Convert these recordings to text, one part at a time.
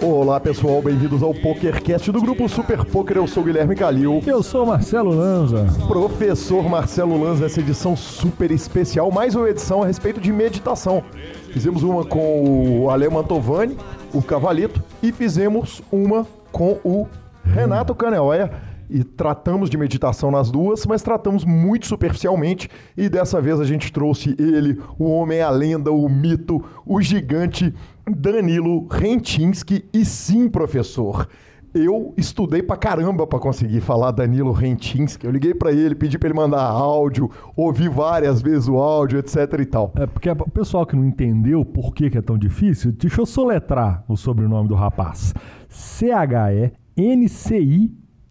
Olá pessoal, bem-vindos ao PokerCast do grupo Super Poker. Eu sou o Guilherme Calil. Eu sou Marcelo Lanza. Professor Marcelo Lanza, essa edição super especial, mais uma edição a respeito de meditação. Fizemos uma com o Ale Mantovani, o Cavalito, e fizemos uma com o Renato Caneoia e tratamos de meditação nas duas, mas tratamos muito superficialmente e dessa vez a gente trouxe ele, o homem, a lenda, o mito, o gigante Danilo Rentinski e sim, professor. Eu estudei pra caramba pra conseguir falar Danilo Rentinski. Eu liguei pra ele, pedi pra ele mandar áudio, ouvi várias vezes o áudio, etc e tal. É porque o pessoal que não entendeu por que, que é tão difícil, deixa eu soletrar o sobrenome do rapaz.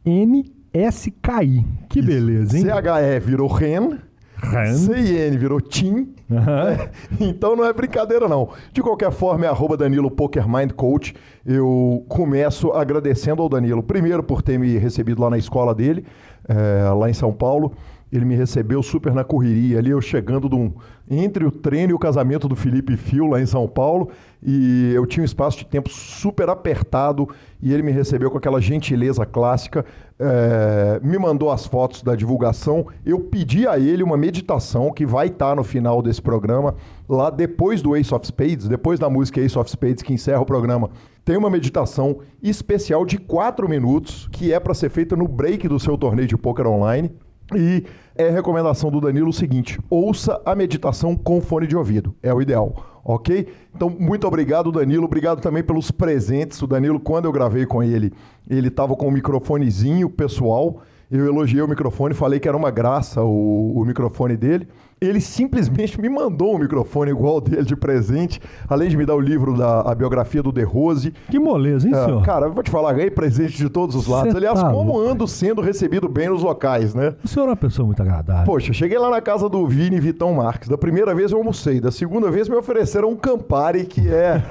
C-H-E-N-C-I-N-S-K-I. Que beleza, hein? CHE virou Ren, Ren. CIN virou Tim. Aham. Então não é brincadeira, não. De qualquer forma, é arroba Danilo Poker Mind Coach. Eu começo agradecendo ao Danilo, primeiro por ter me recebido lá na escola dele, eh, lá em São Paulo. Ele me recebeu super na correria ali, eu chegando de um- entre o treino e o casamento do Felipe Fio lá em São Paulo. E eu tinha um espaço de tempo super apertado e ele me recebeu com aquela gentileza clássica, eh, me mandou as fotos da divulgação. Eu pedi a ele uma meditação que vai estar no final desse programa, lá depois do Ace of Spades, depois da música Ace of Spades que encerra o programa. Tem uma meditação especial de 4 minutos que é para ser feita no break do seu torneio de poker online. E é recomendação do Danilo o seguinte: ouça a meditação com fone de ouvido. É o ideal, ok? Então, muito obrigado, Danilo. Obrigado também pelos presentes. O Danilo, quando eu gravei com ele, ele estava com um microfonezinho pessoal. Eu elogiei o microfone, falei que era uma graça o, o microfone dele. Ele simplesmente me mandou um microfone igual ao dele de presente, além de me dar o livro da a biografia do De Rose. Que moleza, hein, É, senhor? cara, eu vou te falar, ganhei presente de todos os lados. Cê Aliás, tá como louco. ando sendo recebido bem nos locais, né? O senhor é uma pessoa muito agradável. Poxa, cheguei lá na casa do Vini Vitão Marques. Da primeira vez eu almocei, da segunda vez me ofereceram um Campari, que é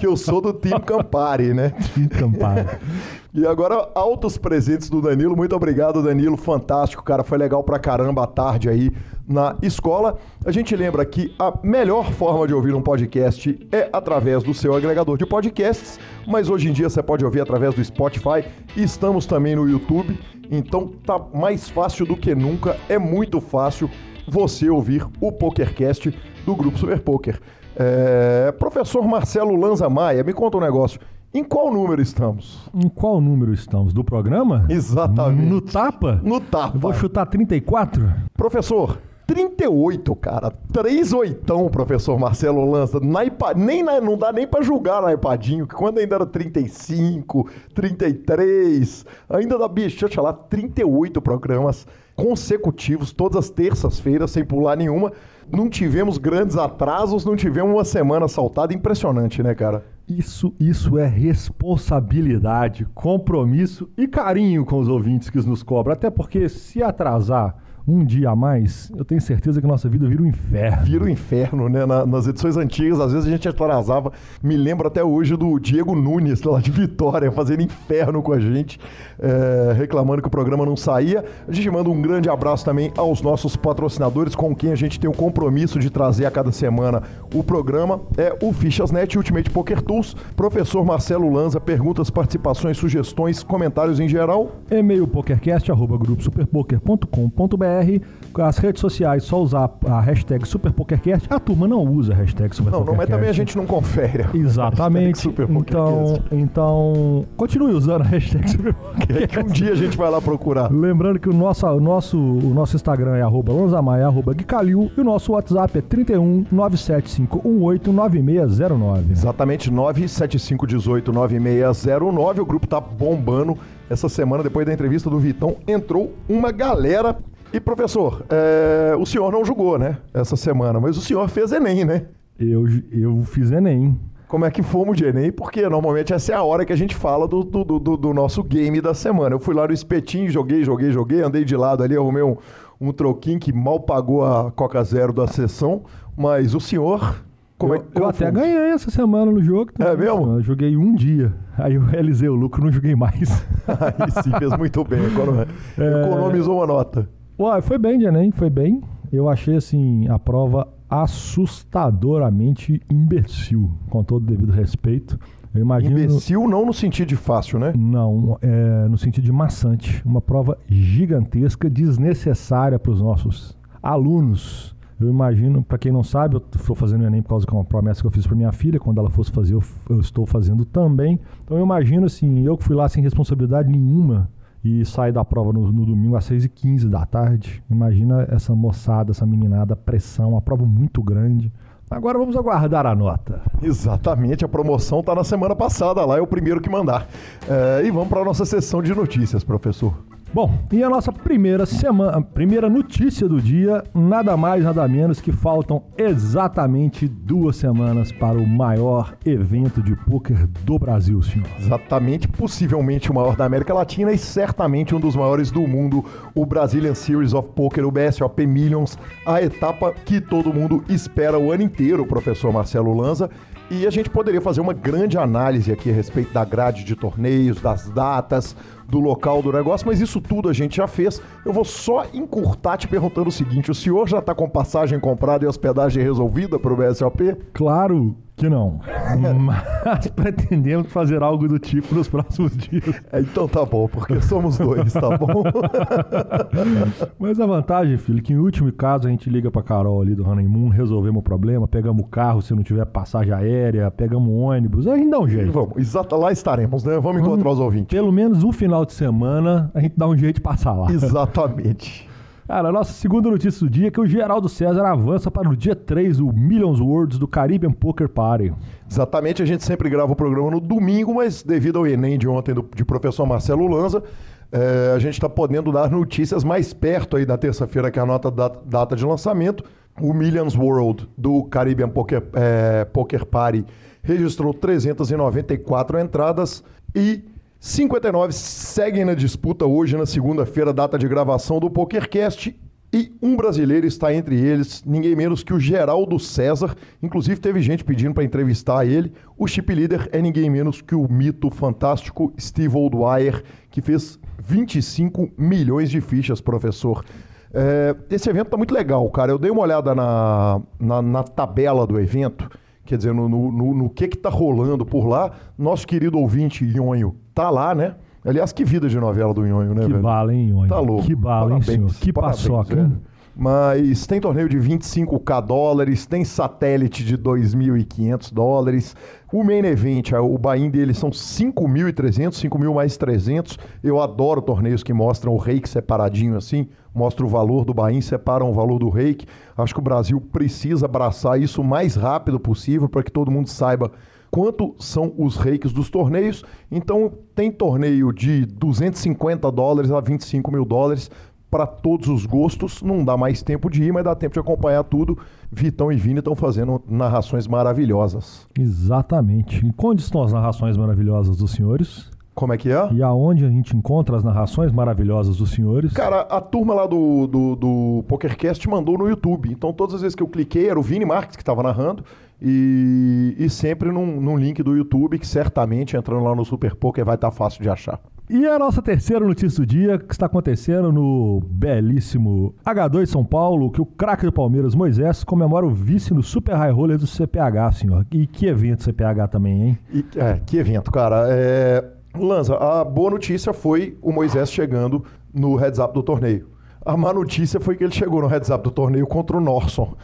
que eu sou do time Campari, né? Campari. E agora, altos presentes do Danilo. Muito obrigado, Danilo. Fantástico, cara. Foi legal pra caramba a tarde aí na escola. A gente lembra que a melhor forma de ouvir um podcast é através do seu agregador de podcasts, mas hoje em dia você pode ouvir através do Spotify. Estamos também no YouTube, então tá mais fácil do que nunca. É muito fácil você ouvir o PokerCast do Grupo Super Poker. É, Professor Marcelo Lanza Maia, me conta um negócio. Em qual número estamos? Em qual número estamos? Do programa? Exatamente. No tapa? No tapa. Eu vou chutar 34? Professor, 38, cara. 3 oitão, professor Marcelo Lança. Na ipa- nem na- não dá nem pra julgar na ipadinho, que quando ainda era 35, 33, ainda dá, bicho, deixa eu te falar, 38 programas consecutivos, todas as terças-feiras, sem pular nenhuma. Não tivemos grandes atrasos, não tivemos uma semana saltada. Impressionante, né, cara? Isso, isso é responsabilidade, compromisso e carinho com os ouvintes que nos cobram. Até porque se atrasar um dia a mais, eu tenho certeza que a nossa vida vira um inferno. vira o inferno, né? Na- nas edições antigas, às vezes a gente atrasava. Me lembro até hoje do Diego Nunes, lá de Vitória, fazendo inferno com a gente, é, reclamando que o programa não saía. A gente manda um grande abraço também aos nossos patrocinadores, com quem a gente tem o compromisso de trazer a cada semana o programa. É o Fichasnet Ultimate Poker Tools. Professor Marcelo Lanza, perguntas, participações, sugestões, comentários em geral. E-mail pokercast, gruposuperpoker.com.br. As redes sociais, só usar a hashtag superpokercast. A turma não usa a hashtag Não, superpokercast. não, mas também a gente não confere. Exatamente. Então, então, continue usando a hashtag É superpokercast. que um dia a gente vai lá procurar. Lembrando que o nosso, o nosso, o nosso Instagram é arroba lanzamaia, arroba guicalil, e o nosso WhatsApp é 31 97518 9609. Exatamente, 975189609. O grupo tá bombando. Essa semana, depois da entrevista do Vitão, entrou uma galera. E, professor, é, o senhor não julgou, né? Essa semana, mas o senhor fez Enem, né? Eu, eu fiz Enem. Como é que fomos de Enem? Porque normalmente essa é a hora que a gente fala do, do, do- do nosso game da semana. Eu fui lá no espetinho, joguei, joguei, joguei, andei de lado ali, arrumei um, um troquinho que mal pagou a Coca Zero da sessão. Mas o senhor. Como eu, é eu até ganhei essa semana no jogo. É mesmo? Eu joguei um dia. Aí eu realizei o lucro, não joguei mais. Aí sim, fez muito bem. Econo- Economizou uma nota. Ué, foi bem de Enem, foi bem. eu achei assim a prova assustadoramente imbecil, com todo o devido respeito. Eu imagino, Imbecil não no sentido de fácil, né? Não, é, no sentido de maçante. Uma prova gigantesca, desnecessária para os nossos alunos. Eu imagino, para quem não sabe, eu estou fazendo o Enem por causa de uma promessa que eu fiz para minha filha. Quando ela fosse fazer, eu, eu estou fazendo também. Então eu imagino assim, eu que fui lá sem responsabilidade nenhuma e saí da prova no, no domingo às 6h15 da tarde. Imagina essa moçada, essa meninada, pressão, uma prova muito grande. Agora vamos aguardar a nota. Exatamente, a promoção está na semana passada, lá é o primeiro que mandar. É, e vamos para a nossa sessão de notícias, professor. Bom, e a nossa primeira semana, primeira notícia do dia, nada mais, nada menos que faltam exatamente duas semanas para o maior evento de pôquer do Brasil, senhor. Exatamente, possivelmente o maior da América Latina e certamente um dos maiores do mundo, o Brazilian Series of Poker, o BSOP Millions, a etapa que todo mundo espera o ano inteiro, professor Marcelo Lanza. E a gente poderia fazer uma grande análise aqui a respeito da grade de torneios, das datas, do local do negócio, mas isso tudo a gente já fez. Eu vou só encurtar te perguntando o seguinte: o senhor já está com passagem comprada e hospedagem resolvida para o BSOP? Claro que não. Mas pretendemos fazer algo do tipo nos próximos dias. É, então tá bom, porque somos dois, tá bom? Mas a vantagem, filho, que em último caso a gente liga pra Carol ali do Honeymoon, resolvemos o problema, pegamos o carro se não tiver passagem aérea, pegamos um ônibus, a gente dá um jeito. Vamos, exato, lá estaremos, né? Vamos encontrar os ouvintes. Pelo menos um final de semana a gente dá um jeito de passar lá. Exatamente. Cara, a nossa segunda notícia do dia é que o Geraldo César avança para o dia 3 do Millions Worlds do Caribbean Poker Party. Exatamente, a gente sempre grava o programa no domingo, mas devido ao Enem de ontem do, de professor Marcelo Lanza, é, a gente está podendo dar notícias mais perto aí da terça-feira, que é a nota da data de lançamento. O Millions World do Caribbean Poker, é, Poker Party registrou 394 entradas e 59 seguem na disputa hoje, na segunda-feira, data de gravação do PokerCast. E um brasileiro está entre eles, ninguém menos que o Geraldo César. Inclusive, teve gente pedindo para entrevistar ele. O chip leader é ninguém menos que o mito fantástico Steve Oldwyer, que fez 25 milhões de fichas, professor. É, esse evento está muito legal, cara. Eu dei uma olhada na, na, na tabela do evento quer dizer, no, no, no, no que está rolando por lá. Nosso querido ouvinte Nhonho tá lá, né? Aliás, que vida de novela do Nhonho, né, que velho? bala, hein, Nhonho? Tá louco. Que bala, hein, senhor? Que parabéns, paçoca, velho. hein? Mas tem torneio de 25k dólares, tem satélite de 2.500 dólares. O main event, o buy-in dele são 5.300, 5.000 mais 300. Eu adoro torneios que mostram o reiki separadinho assim, mostra o valor do buy-in, separam o valor do reiki. Acho que o Brasil precisa abraçar isso o mais rápido possível para que todo mundo saiba quanto são os reikes dos torneios. Então, tem torneio de 250 dólares a 25 mil dólares para todos os gostos. Não dá mais tempo de ir, mas dá tempo de acompanhar tudo. Vitão e Vini estão fazendo narrações maravilhosas. Exatamente. E onde estão as narrações maravilhosas dos senhores? Como é que é? E aonde a gente encontra as narrações maravilhosas dos senhores? Cara, a turma lá do, do, do PokerCast mandou no YouTube. Então, todas as vezes que eu cliquei, era o Vini Marques que estava narrando. E, e sempre num, num link do YouTube, que certamente entrando lá no Super Poker vai estar fácil de achar. E a nossa terceira notícia do dia, que está acontecendo no belíssimo H2 São Paulo, que o craque do Palmeiras, Moisés, comemora o vice no Super High Roller do CPH, senhor. E que evento CPH também, hein? E, é, que evento, cara. É... Lanza, a boa notícia foi o Moisés chegando no heads up do torneio. A má notícia foi que ele chegou no heads up do torneio contra o Norson.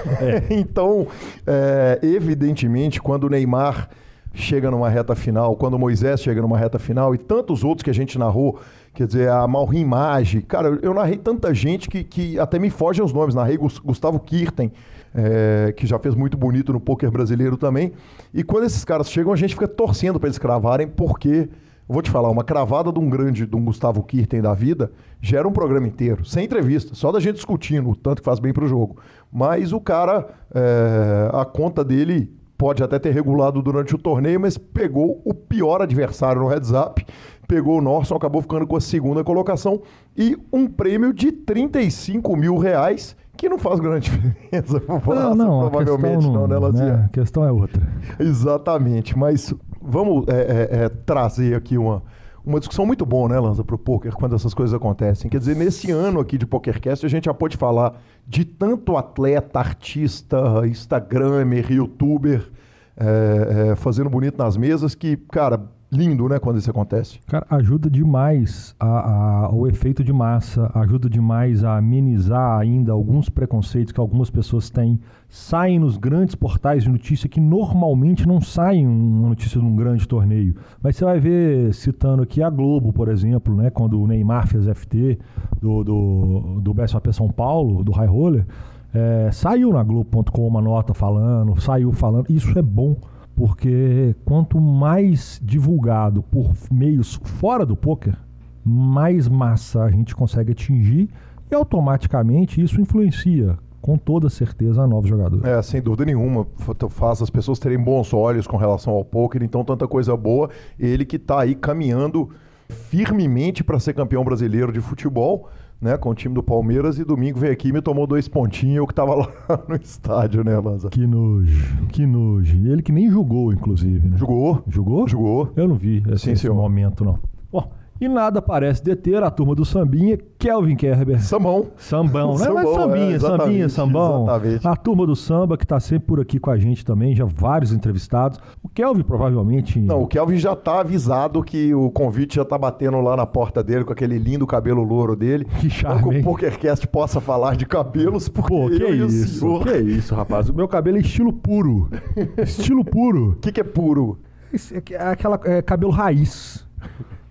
então, é, evidentemente, quando o Neymar chega numa reta final, quando o Moisés chega numa reta final e tantos outros que a gente narrou, quer dizer, a Malrim Mage, cara, eu narrei tanta gente que, que até me fogem os nomes, narrei Gus- Gustavo Kirten, é, que já fez muito bonito no poker brasileiro também, e quando esses caras chegam a gente fica torcendo para eles cravarem, porque, vou te falar, uma cravada de um grande, de um Gustavo Kirten da vida, gera um programa inteiro, sem entrevista, só da gente discutindo o tanto que faz bem pro jogo, mas o cara, é, a conta dele pode até ter regulado durante o torneio, mas pegou o pior adversário no heads up, pegou o Norson, acabou ficando com a segunda colocação e um prêmio de 35 mil reais, que não faz grande diferença pro Praça, não, não, provavelmente não, não, né, né? A questão é outra. Exatamente, mas vamos é, é, é, trazer aqui uma, uma discussão muito boa, né, Lanza, pro poker, quando essas coisas acontecem. Quer dizer, nesse ano aqui de PokerCast, a gente já pode falar de tanto atleta, artista, Instagramer, youtuber, é, é, fazendo bonito nas mesas, que, cara, lindo, né, quando isso acontece. Cara, ajuda demais a, a, o efeito de massa, ajuda demais a amenizar ainda alguns preconceitos que algumas pessoas têm. Saem nos grandes portais de notícia que normalmente não saem uma notícia de um grande torneio. Mas você vai ver, citando aqui a Globo, por exemplo, né, quando o Neymar fez FT do, do, do BSOP São Paulo, do High Roller, é, saiu na Globo.com uma nota falando, saiu falando. Isso é bom porque quanto mais divulgado por meios fora do poker, mais massa a gente consegue atingir e automaticamente isso influencia com toda certeza a novos jogadores. É, sem dúvida nenhuma, faz as pessoas terem bons olhos com relação ao poker, então tanta coisa boa, ele que está aí caminhando firmemente para ser campeão brasileiro de futebol né, com o time do Palmeiras e domingo veio aqui e me tomou dois pontinhos, eu que tava lá no estádio, né, Lanza? Que nojo, que nojo. Ele que nem jogou, inclusive, né? Jogou. Jogou? Jogou. Eu não vi esse, Sim, esse momento, não. Ó, e nada parece deter a turma do Sambinha, Kelvin Kerber. Sambão. Sambão, né? Sambão, Mas Sambinha, é, Sambinha, Sambão. Exatamente. A turma do samba que está sempre por aqui com a gente também, já vários entrevistados. O Kelvin provavelmente. Não, o Kelvin já está avisado que o convite já está batendo lá na porta dele com aquele lindo cabelo louro dele. Que charme. Para que o PokerCast possa falar de cabelos, porque Pô, que isso? Senhor... Que isso, rapaz? O meu cabelo é estilo puro. estilo puro. O que, que é puro? É, é aquela é, cabelo raiz.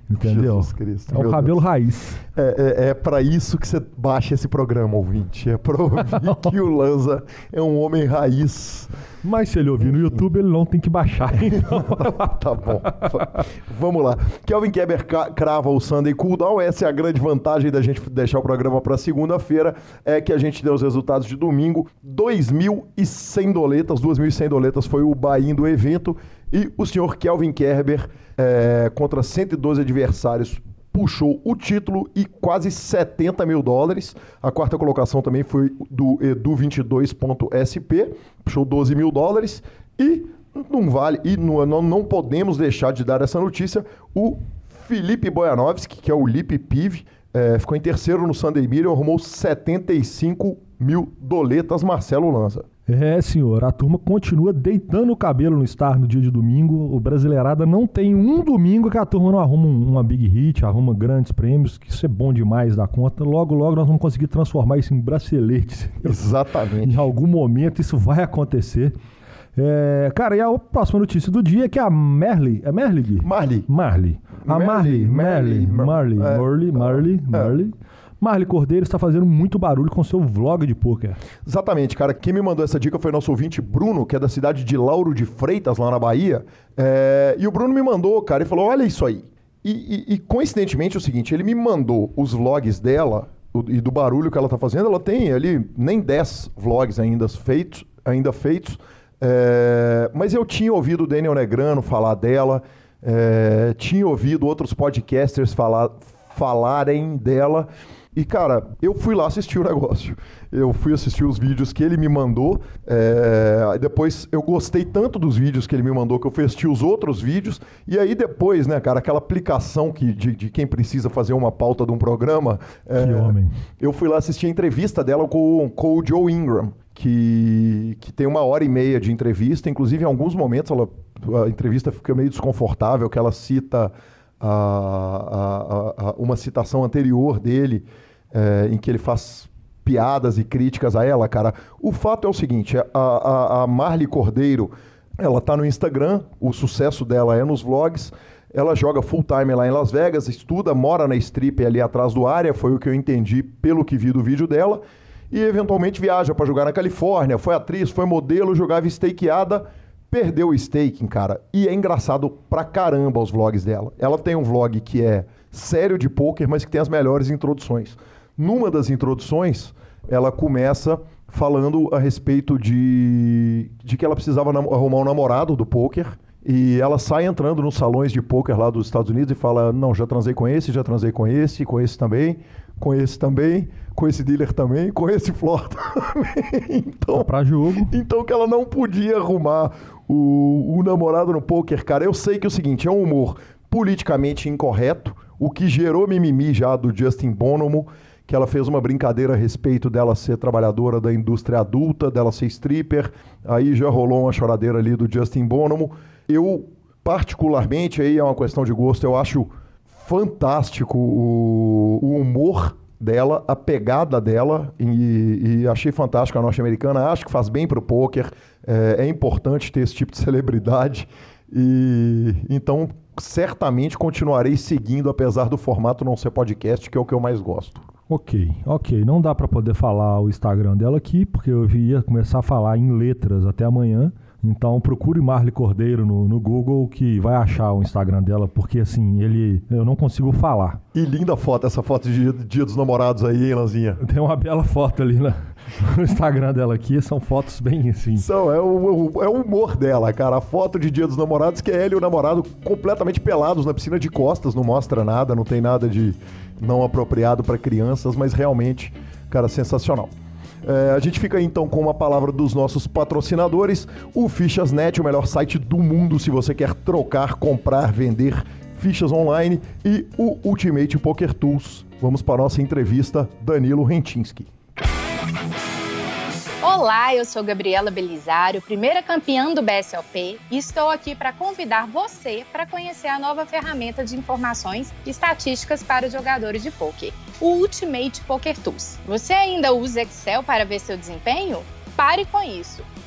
Entendeu? Cristo, é o cabelo Deus. raiz. É, é, é para isso que você baixa esse programa, ouvinte. É para ouvir que o Lanza é um homem raiz. Mas se ele ouvir no YouTube, ele não tem que baixar. Então. tá bom. Vamos lá. Kelvin Keber crava o Sunday Cooldown. Essa é a grande vantagem da gente deixar o programa para segunda-feira. É que a gente deu os resultados de domingo. 2.100 doletas. 2.100 doletas foi o buy do evento. E o senhor Kelvin Kerber, é, contra 112 adversários, puxou o título e quase 70 mil dólares. A quarta colocação também foi do Edu22.sp, puxou 12 mil dólares. E não vale, e não, não podemos deixar de dar essa notícia, o Felipe Bojanovski, que é o Lip Piv, é, ficou em terceiro no Sunday Million, arrumou 75 mil doletas, Marcelo Lanza. É, senhor, a turma continua deitando o cabelo no Star no dia de domingo. O Brasileirada não tem um domingo que a turma não arruma uma big hit, arruma grandes prêmios, que isso é bom demais da conta. Logo, logo nós vamos conseguir transformar isso em braceletes. Exatamente. em algum momento isso vai acontecer. É, cara, e a próxima notícia do dia é que a Merly. É Merly? Marley. Marley. A Marley. Marley. Marley. Marley. Marley. Marley. Marley Cordeiro está fazendo muito barulho com seu vlog de poker. Exatamente, cara. Quem me mandou essa dica foi nosso ouvinte Bruno, que é da cidade de Lauro de Freitas, lá na Bahia. É... E o Bruno me mandou, cara, e falou: olha isso aí. E, e, e coincidentemente é o seguinte: ele me mandou os vlogs dela e do barulho que ela está fazendo. Ela tem ali nem 10 vlogs ainda feitos. Ainda feitos é... Mas eu tinha ouvido o Daniel Negrano falar dela. É... tinha ouvido outros podcasters falar, falarem dela. E, cara, eu fui lá assistir o negócio. Eu fui assistir os vídeos que ele me mandou. É... Depois eu gostei tanto dos vídeos que ele me mandou que eu fui assistir os outros vídeos. E aí depois, né, cara, aquela aplicação que, de, de quem precisa fazer uma pauta de um programa. É... Que homem. Eu fui lá assistir a entrevista dela com, com o Joe Ingram. Que, que tem uma hora e meia de entrevista. Inclusive, em alguns momentos, ela, a entrevista fica meio desconfortável, que ela cita a, a, a, uma citação anterior dele é, em que ele faz piadas e críticas a ela, cara. O fato é o seguinte: a, a, a Marli Cordeiro, ela tá no Instagram, o sucesso dela é nos vlogs. Ela joga full time lá em Las Vegas, estuda, mora na strip ali atrás do área, foi o que eu entendi pelo que vi do vídeo dela. E eventualmente viaja para jogar na Califórnia, foi atriz, foi modelo, jogava stakeada, perdeu o staking, cara. E é engraçado pra caramba os vlogs dela. Ela tem um vlog que é sério de poker, mas que tem as melhores introduções. Numa das introduções, ela começa falando a respeito de, de que ela precisava arrumar um namorado do poker. E ela sai entrando nos salões de poker lá dos Estados Unidos e fala: Não, já transei com esse, já transei com esse, com esse também, com esse também, com esse dealer também, com esse flor também. então, pra jogo. Então que ela não podia arrumar o, o namorado no poker, cara. Eu sei que é o seguinte: é um humor politicamente incorreto, o que gerou mimimi já do Justin Bonomo, que ela fez uma brincadeira a respeito dela ser trabalhadora da indústria adulta, dela ser stripper, aí já rolou uma choradeira ali do Justin Bonomo. Eu, particularmente, aí é uma questão de gosto, eu acho fantástico o, o humor dela, a pegada dela, e, e achei fantástico a norte-americana. Acho que faz bem para o poker. É, é, importante ter esse tipo de celebridade. E então, certamente continuarei seguindo, apesar do formato não ser podcast, que é o que eu mais gosto. Ok, ok. Não dá para poder falar o Instagram dela aqui, porque eu ia começar a falar em letras até amanhã. Então procure Marley Cordeiro no, no, Google que vai achar o Instagram dela, porque assim, ele. Eu não consigo falar. E linda foto, essa foto de dia dos namorados aí, hein, Lanzinha? Tem uma bela foto ali na, no Instagram dela aqui, são fotos bem assim. São, é o, é o humor dela, cara. A foto de dia dos namorados, que é ela e o namorado completamente pelados na piscina de costas, não mostra nada, não tem nada de não apropriado para crianças, mas realmente, cara, sensacional. É, a gente fica então com uma palavra dos nossos patrocinadores, o Fichas.net, o melhor site do mundo se você quer trocar, comprar, vender fichas online e o Ultimate Poker Tools. Vamos para a nossa entrevista, Danilo Rentinski. Olá, eu sou Gabriela Belisário, primeira campeã do BSLP, e estou aqui para convidar você para conhecer a nova ferramenta de informações e estatísticas para jogadores de poker, o Ultimate Poker Tools. Você ainda usa Excel para ver seu desempenho? Pare com isso.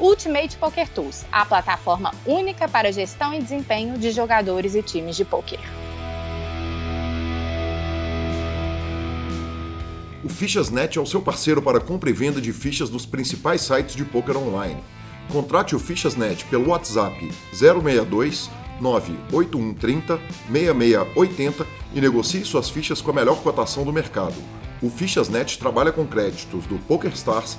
Ultimate Poker Tools, a plataforma única para gestão e desempenho de jogadores e times de poker. O Fichas.net é o seu parceiro para compra e venda de fichas dos principais sites de poker online. Contrate o Fichas.net pelo WhatsApp 062 98130 6680 e negocie suas fichas com a melhor cotação do mercado. O Fichas.net trabalha com créditos do PokerStars,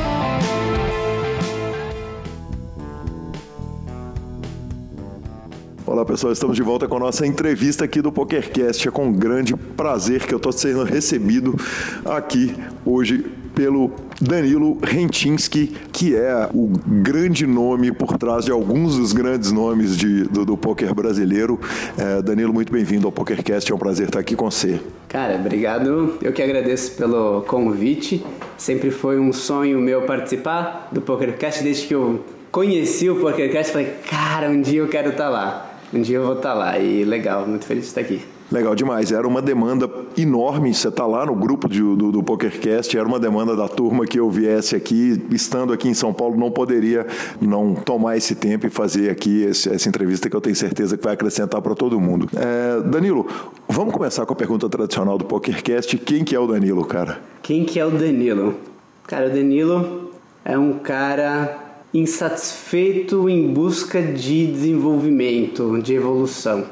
Olá pessoal, estamos de volta com a nossa entrevista aqui do PokerCast. É com grande prazer que eu estou sendo recebido aqui hoje pelo Danilo Rentinski, que é o grande nome por trás de alguns dos grandes nomes de, do, do poker brasileiro. É, Danilo, muito bem-vindo ao PokerCast, é um prazer estar aqui com você. Cara, obrigado. Eu que agradeço pelo convite. Sempre foi um sonho meu participar do PokerCast desde que eu conheci o PokerCast. Falei, cara, um dia eu quero estar lá. Um dia eu vou estar lá. E legal, muito feliz de estar aqui. Legal demais. Era uma demanda enorme. Você está lá no grupo de, do, do PokerCast. Era uma demanda da turma que eu viesse aqui. Estando aqui em São Paulo, não poderia não tomar esse tempo e fazer aqui esse, essa entrevista que eu tenho certeza que vai acrescentar para todo mundo. É, Danilo, vamos começar com a pergunta tradicional do PokerCast. Quem que é o Danilo, cara? Quem que é o Danilo? Cara, o Danilo é um cara insatisfeito em busca de desenvolvimento, de evolução.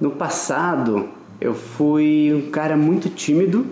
No passado, eu fui um cara muito tímido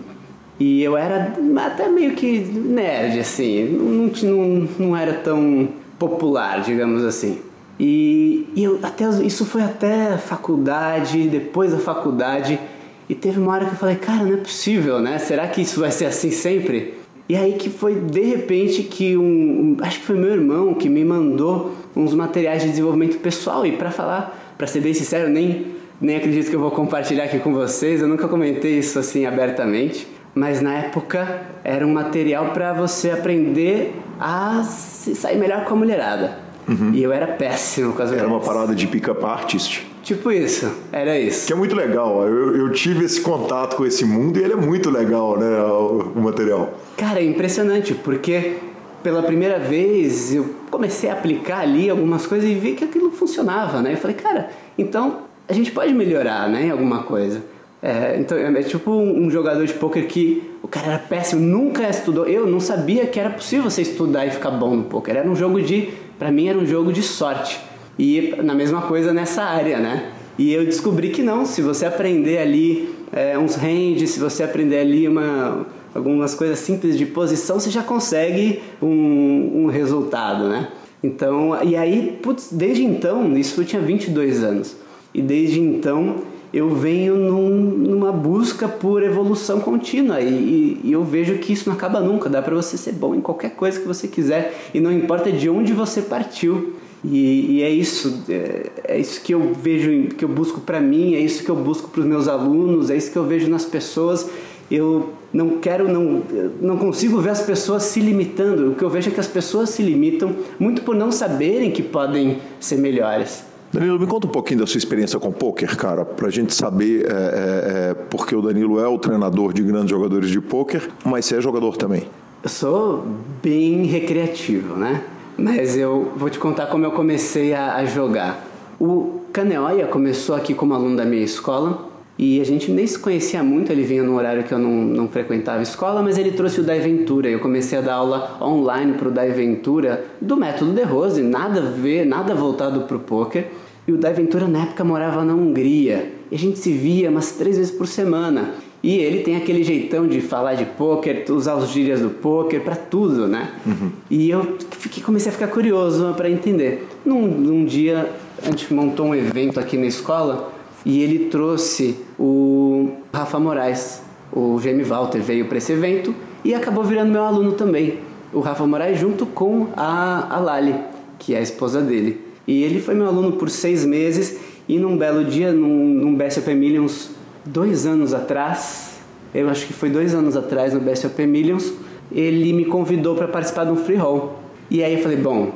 e eu era até meio que nerd, assim, não, não, não era tão popular, digamos assim. E, e eu, até, isso foi até faculdade, depois da faculdade, e teve uma hora que eu falei, cara, não é possível, né? Será que isso vai ser assim sempre? E aí que foi de repente que um, um acho que foi meu irmão que me mandou uns materiais de desenvolvimento pessoal e para falar, para ser bem sincero, nem nem acredito que eu vou compartilhar aqui com vocês. Eu nunca comentei isso assim abertamente, mas na época era um material para você aprender a se sair melhor com a mulherada. Uhum. E eu era péssimo com as mulheres. Era uma parada de pick-up artist. Tipo isso, era isso. Que é muito legal. Eu, eu, tive esse contato com esse mundo e ele é muito legal, né? O, o material. Cara, é impressionante, porque pela primeira vez, eu comecei a aplicar ali algumas coisas e vi que aquilo funcionava, né? Eu falei, cara, então a gente pode melhorar, né, em alguma coisa. É, então é tipo um, um jogador de poker que o cara era péssimo, nunca estudou. Eu não sabia que era possível você estudar e ficar bom no poker. Era um jogo de, para mim era um jogo de sorte. E na mesma coisa nessa área, né? E eu descobri que não, se você aprender ali é, uns ranges, se você aprender ali uma, algumas coisas simples de posição, você já consegue um, um resultado, né? Então, e aí, putz, desde então, isso eu tinha 22 anos, e desde então eu venho num, numa busca por evolução contínua e, e, e, eu vejo que isso não acaba nunca. Dá para você ser bom em qualquer coisa que você quiser e não importa de onde você partiu. E, e é isso, é, é, isso que eu vejo, que eu busco para mim, é isso que eu busco para os meus alunos, é isso que eu vejo nas pessoas. Eu não quero, não, não consigo ver as pessoas se limitando. O que eu vejo é que as pessoas se limitam muito por não saberem que podem ser melhores. Danilo, me conta um pouquinho da sua experiência com pôquer, cara, para a gente saber, é, é, é, porque o Danilo é o treinador de grandes jogadores de pôquer, mas você é jogador também. Eu sou bem recreativo, né? Mas eu vou te contar como eu comecei a, a jogar. O Caneoia começou aqui como aluno da minha escola e a gente nem se conhecia muito, ele vinha num horário que eu não, não frequentava escola, mas ele trouxe o Dai Ventura. Eu comecei a dar aula online para o Dai Ventura do método de Rose, nada a ver, nada voltado para o poker. E o Dai Ventura na época morava na Hungria. E a gente se via umas três vezes por semana. E ele tem aquele jeitão de falar de poker, usar os gírias do poker para tudo, né? Uhum. E eu fiquei, comecei a ficar curioso para entender. Num, num dia, a gente montou um evento aqui na escola e ele trouxe o Rafa Moraes. O Jamie Walter veio para esse evento e acabou virando meu aluno também. O Rafa Moraes junto com a, a Lali, que é a esposa dele. E ele foi meu aluno por seis meses e num belo dia, num, num BSOP Millions, dois anos atrás, eu acho que foi dois anos atrás no BSOP Millions, ele me convidou para participar de um free roll. E aí eu falei, bom,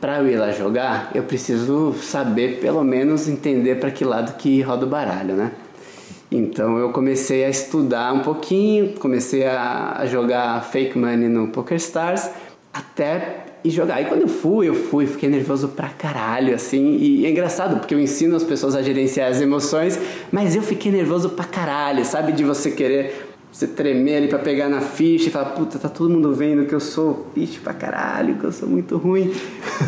para eu ir lá jogar, eu preciso saber, pelo menos, entender para que lado que roda o baralho, né? Então eu comecei a estudar um pouquinho, comecei a jogar fake money no PokerStars, até e jogar. E quando eu fui, eu fui, fiquei nervoso pra caralho, assim. E é engraçado, porque eu ensino as pessoas a gerenciar as emoções, mas eu fiquei nervoso pra caralho, sabe? De você querer você tremer ali pra pegar na ficha e falar, puta, tá todo mundo vendo que eu sou ficha pra caralho, que eu sou muito ruim.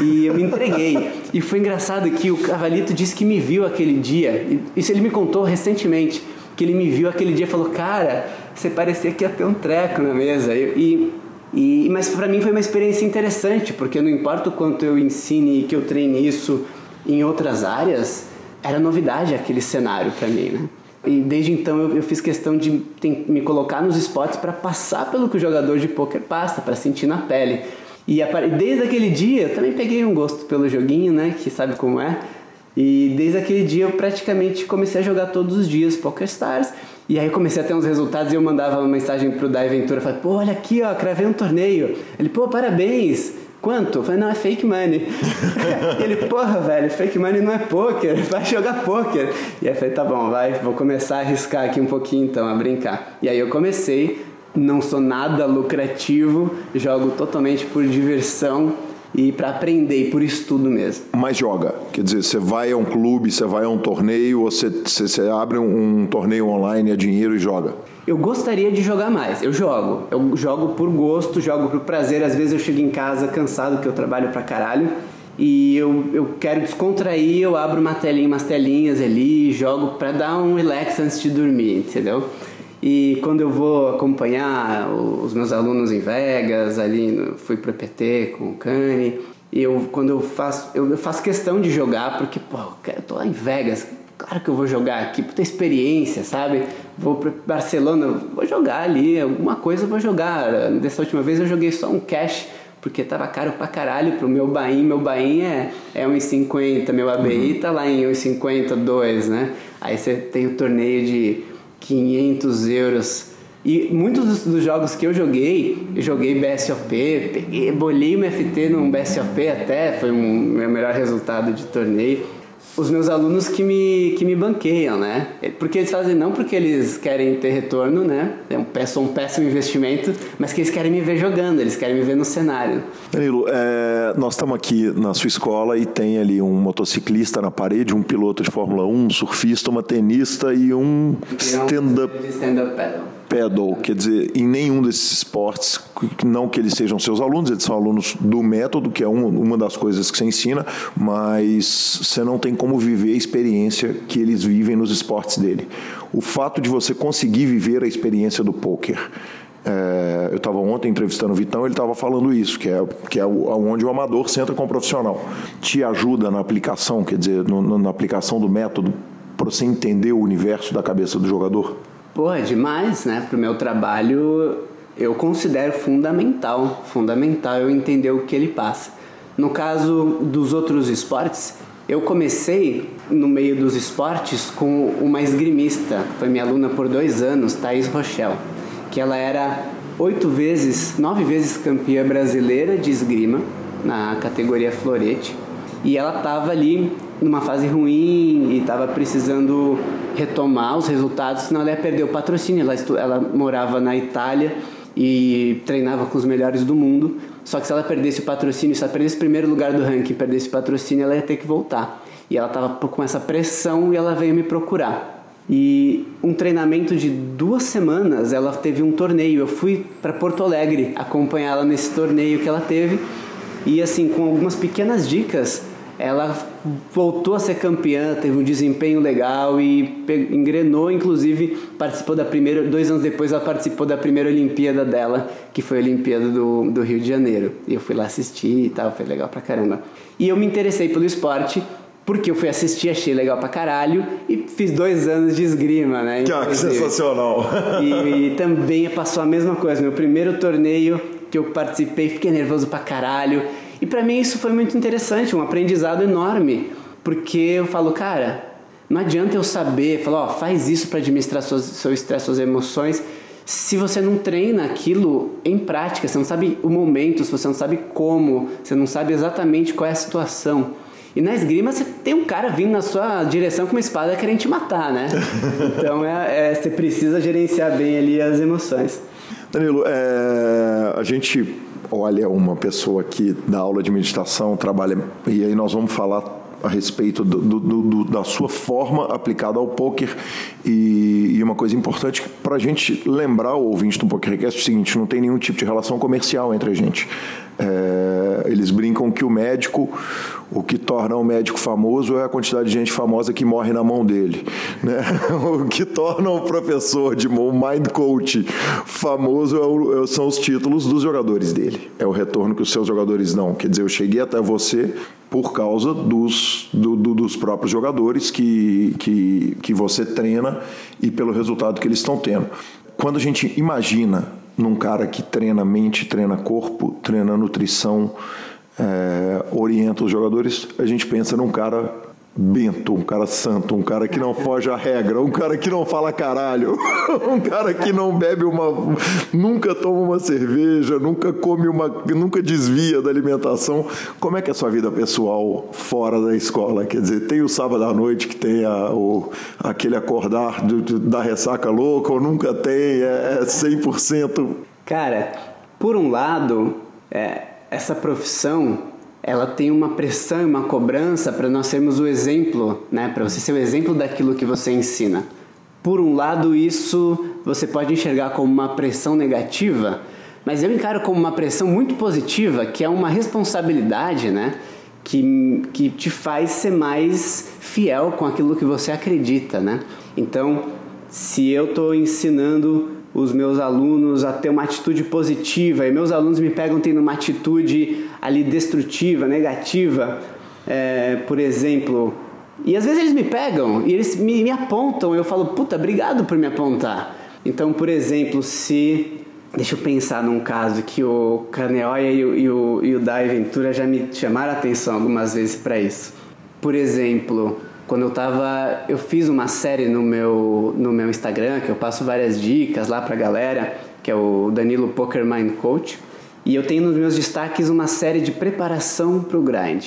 E eu me entreguei. e foi engraçado que o Cavalito disse que me viu aquele dia. Isso ele me contou recentemente. Que ele me viu aquele dia e falou, cara, você parecia que ia ter um treco na mesa. E, e, mas para mim foi uma experiência interessante, porque não importa o quanto eu ensine e que eu treine isso em outras áreas, era novidade aquele cenário para mim, né? E desde então eu, eu fiz questão de tem, me colocar nos spots para passar pelo que o jogador de poker passa, para sentir na pele. E desde aquele dia eu também peguei um gosto pelo joguinho, né? Que sabe como é. E desde aquele dia eu praticamente comecei a jogar todos os dias Poker Stars. E aí eu comecei a ter uns resultados e eu mandava uma mensagem pro Dai Ventura, falei, pô, olha aqui, ó, cravei um torneio. Ele, pô, parabéns. Quanto? Eu falei, não, é fake money. ele, porra, velho, fake money não é poker, vai jogar poker. E aí eu falei, tá bom, vai, vou começar a arriscar aqui um pouquinho então, a brincar. E aí eu comecei, não sou nada lucrativo, jogo totalmente por diversão e para aprender, por estudo mesmo. Mas joga, quer dizer, você vai a um clube, você vai a um torneio, ou você, você, você abre um, um torneio online, é dinheiro e joga? Eu gostaria de jogar mais, eu jogo. Eu jogo por gosto, jogo por prazer. Às vezes eu chego em casa cansado, que eu trabalho pra caralho, e eu, eu quero descontrair, eu abro uma telinha, umas telinhas ali, jogo pra dar um relax antes de dormir, entendeu? E quando eu vou acompanhar os meus alunos em Vegas, ali fui pro PT com o Kanye, eu quando eu faço, eu, faço questão de jogar porque, pô, eu tô lá em Vegas, claro que eu vou jogar aqui, puta experiência, sabe? Vou para Barcelona, vou jogar ali, alguma coisa eu vou jogar. Dessa última vez eu joguei só um cash porque tava caro pra caralho pro meu Bahia. Meu Bahia é, é 1,50, meu ABI uhum. tá lá em 1,50, 2, né? Aí você tem o torneio de 500 euros. E muitos dos, dos, jogos que eu joguei, eu joguei BSOP, peguei, bolhei o FT num BSOP até, foi um meu melhor resultado de torneio. Os meus alunos que me, que me banqueiam, né? Porque eles fazem não porque eles querem ter retorno, né? É um, péssimo, um péssimo investimento, mas que eles querem me ver jogando, eles querem me ver no cenário. Danilo, é, nós estamos aqui na sua escola e tem ali um motociclista na parede, um piloto de Fórmula 1, um surfista, uma tenista e um stand-up stand paddle. Pedal, quer dizer, em nenhum desses esportes, não que eles sejam seus alunos, eles são alunos do método, que é um, uma das coisas que você ensina, mas você não tem como viver a experiência que eles vivem nos esportes dele. O fato de você conseguir viver a experiência do poker. É, eu estava ontem entrevistando o Vitão, ele estava falando isso, que é, que é onde o amador senta com o profissional. Te ajuda na aplicação, quer dizer, no, na aplicação do método, para você entender o universo da cabeça do jogador? Pô, é demais, né? Pro meu trabalho, eu considero fundamental, fundamental eu entender o que ele passa. No caso dos outros esportes, eu comecei no meio dos esportes com uma esgrimista, foi minha aluna por dois anos, Thaís Rochelle, que ela era oito vezes, nove vezes campeã brasileira de esgrima na categoria florete e ela estava ali numa fase ruim e estava precisando retomar os resultados, senão ela ia perder o patrocínio. Ela, ela morava na Itália e treinava com os melhores do mundo. Só que se ela perdesse o patrocínio, se ela perdesse o primeiro lugar do ranking, perdesse o patrocínio, ela ia ter que voltar. E ela estava com essa pressão e ela veio me procurar. E um treinamento de duas semanas, ela teve um torneio. Eu fui para Porto Alegre acompanhá-la nesse torneio que ela teve. E assim, com algumas pequenas dicas, ela voltou a ser campeã, teve um desempenho legal e engrenou, inclusive participou da primeira, dois anos depois ela participou da primeira Olimpíada dela, que foi a Olimpíada do, do Rio de Janeiro. E eu fui lá assistir e tal, foi legal pra caramba. E eu me interessei pelo esporte porque eu fui assistir, achei legal pra caralho e fiz dois anos de esgrima, né? Que, que sensacional! E, e também passou a mesma coisa. Meu primeiro torneio que eu participei, fiquei nervoso pra caralho e para mim isso foi muito interessante, um aprendizado enorme, porque eu falo, cara, não adianta eu saber, falar, ó, faz isso para administrar suas, seu estresse, suas emoções, se você não treina aquilo em prática, você não sabe o momento, se você não sabe como, você não sabe exatamente qual é a situação. E na esgrima você tem um cara vindo na sua direção com uma espada querendo te matar, né? Então é, é, você precisa gerenciar bem ali as emoções. Danilo, é, a gente olha uma pessoa que dá aula de meditação, trabalha, e aí nós vamos falar a respeito do, do, do, da sua forma aplicada ao poker e, e uma coisa importante para a gente lembrar o ouvinte do PokerCast é o seguinte, não tem nenhum tipo de relação comercial entre a gente. É, eles brincam que o médico, o que torna o médico famoso é a quantidade de gente famosa que morre na mão dele. Né? O que torna o professor de mind coach famoso é o, são os títulos dos jogadores dele. É o retorno que os seus jogadores dão. Quer dizer, eu cheguei até você por causa dos, do, do, dos próprios jogadores que, que, que você treina e pelo resultado que eles estão tendo. Quando a gente imagina num cara que treina mente, treina corpo, treina nutrição, é, orienta os jogadores, a gente pensa num cara bento, um cara santo, um cara que não foge à regra, um cara que não fala caralho, um cara que não bebe uma. nunca toma uma cerveja, nunca come uma. nunca desvia da alimentação. Como é que é a sua vida pessoal fora da escola? Quer dizer, tem o sábado à noite que tem a, o, aquele acordar do, do, da ressaca louca, ou nunca tem, é, é 100%. Cara, por um lado, é, essa profissão ela tem uma pressão e uma cobrança para nós sermos o exemplo, né? Para você ser o exemplo daquilo que você ensina. Por um lado, isso você pode enxergar como uma pressão negativa, mas eu encaro como uma pressão muito positiva, que é uma responsabilidade, né? Que, que te faz ser mais fiel com aquilo que você acredita, né? Então, se eu estou ensinando os meus alunos a ter uma atitude positiva e meus alunos me pegam tendo uma atitude ali destrutiva, negativa, é, por exemplo. E às vezes eles me pegam e eles me, me apontam, eu falo, puta, obrigado por me apontar. Então, por exemplo, se. Deixa eu pensar num caso que o Caneoia e o, e o, e o Dai Ventura já me chamaram a atenção algumas vezes para isso. Por exemplo, quando eu tava. Eu fiz uma série no meu, no meu Instagram, que eu passo várias dicas lá pra galera, que é o Danilo Poker Mind Coach. E eu tenho nos meus destaques uma série de preparação pro grind.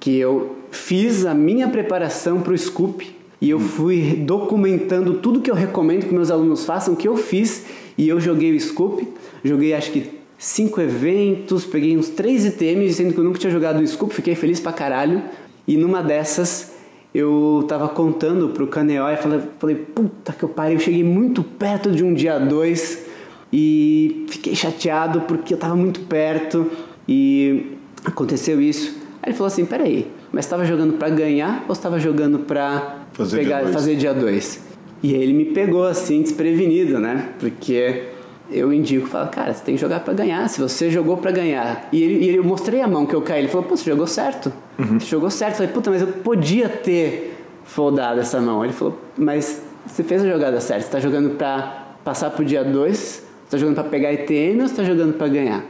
Que eu fiz a minha preparação para o Scoop e eu fui documentando tudo que eu recomendo que meus alunos façam, que eu fiz e eu joguei o Scoop, joguei acho que cinco eventos, peguei uns três ITMs, sendo que eu nunca tinha jogado o Scoop, fiquei feliz pra caralho. E numa dessas eu tava contando pro Caneó e falei, falei, puta que eu parei, eu cheguei muito perto de um dia dois e fiquei chateado porque eu tava muito perto e aconteceu isso. Aí ele falou assim, peraí, mas estava jogando para ganhar ou estava jogando para Fazer pegar, dia dois. fazer dia 2? E aí ele me pegou assim, desprevenido, né? Porque eu indico, falo, cara, você tem que jogar para ganhar. Se você jogou para ganhar. E, ele, e ele- eu mostrei a mão que eu caí. Ele falou, pô, você jogou certo. Você jogou certo. Eu falei, puta, mas eu podia ter foldado essa mão. Ele falou, mas você fez a jogada certa. Você tá jogando para passar pro dia 2, você tá jogando para pegar ITM ou você tá jogando para ganhar?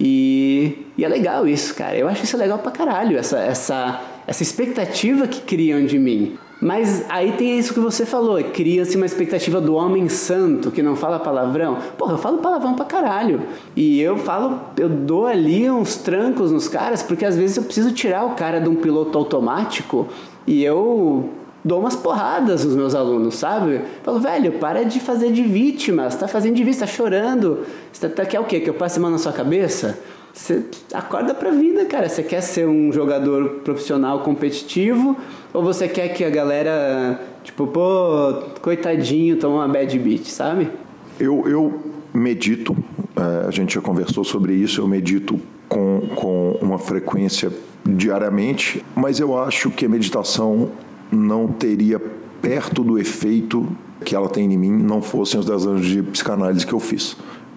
E, e é legal isso, cara. Eu acho isso legal pra caralho, essa, essa, essa expectativa que criam de mim. Mas aí tem isso que você falou, cria-se uma expectativa do homem santo que não fala palavrão. Porra, eu falo palavrão pra caralho. E eu falo, eu dou ali uns trancos nos caras, porque às vezes eu preciso tirar o cara de um piloto automático e eu dou umas porradas nos meus alunos, sabe? Falo, velho, para de fazer de vítima, você tá fazendo de vítima, tá chorando. Você tá, quer o quê? Que eu passe a mão na sua cabeça? Você acorda pra vida, cara. Você quer ser um jogador profissional competitivo ou você quer que a galera, tipo, pô, coitadinho, toma uma bad beat, sabe? Eu, eu medito, eh, a gente já conversou sobre isso, eu medito com, com uma frequência diariamente, mas eu acho que a meditação não teria perto do efeito que ela tem em mim não fossem os 10 anos de psicanálise que eu fiz.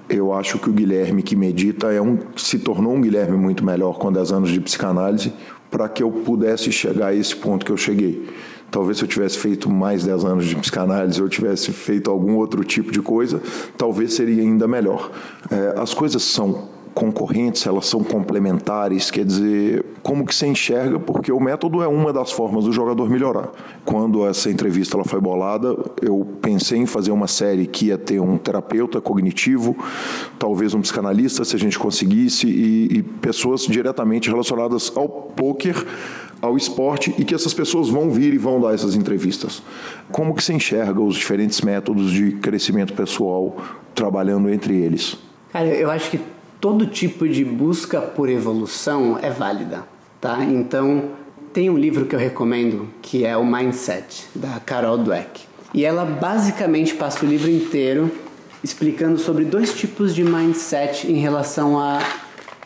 Eu acho que o Guilherme que medita é um, se tornou um Guilherme muito melhor com 10 anos de psicanálise para que eu pudesse chegar a esse ponto que eu cheguei. Talvez se eu tivesse feito mais 10 anos de psicanálise ou tivesse feito algum outro tipo de coisa, talvez seria ainda melhor. É, as coisas são concorrentes, elas são complementares, quer dizer, como que você enxerga, porque o método é uma das formas do jogador melhorar. Quando essa entrevista ela foi bolada, eu pensei em fazer uma série que ia ter um terapeuta cognitivo, talvez um psicanalista, se a gente conseguisse, e, e pessoas diretamente relacionadas ao poker, ao esporte, e que essas pessoas vão vir e vão dar essas entrevistas. Como que você enxerga os diferentes métodos de crescimento pessoal trabalhando entre eles? Cara, eu acho que todo tipo de busca por evolução é válida, tá? Então, tem um livro que eu recomendo que é o Mindset, da Carol Dweck. E ela basicamente passa o livro inteiro explicando sobre dois tipos de mindset em relação a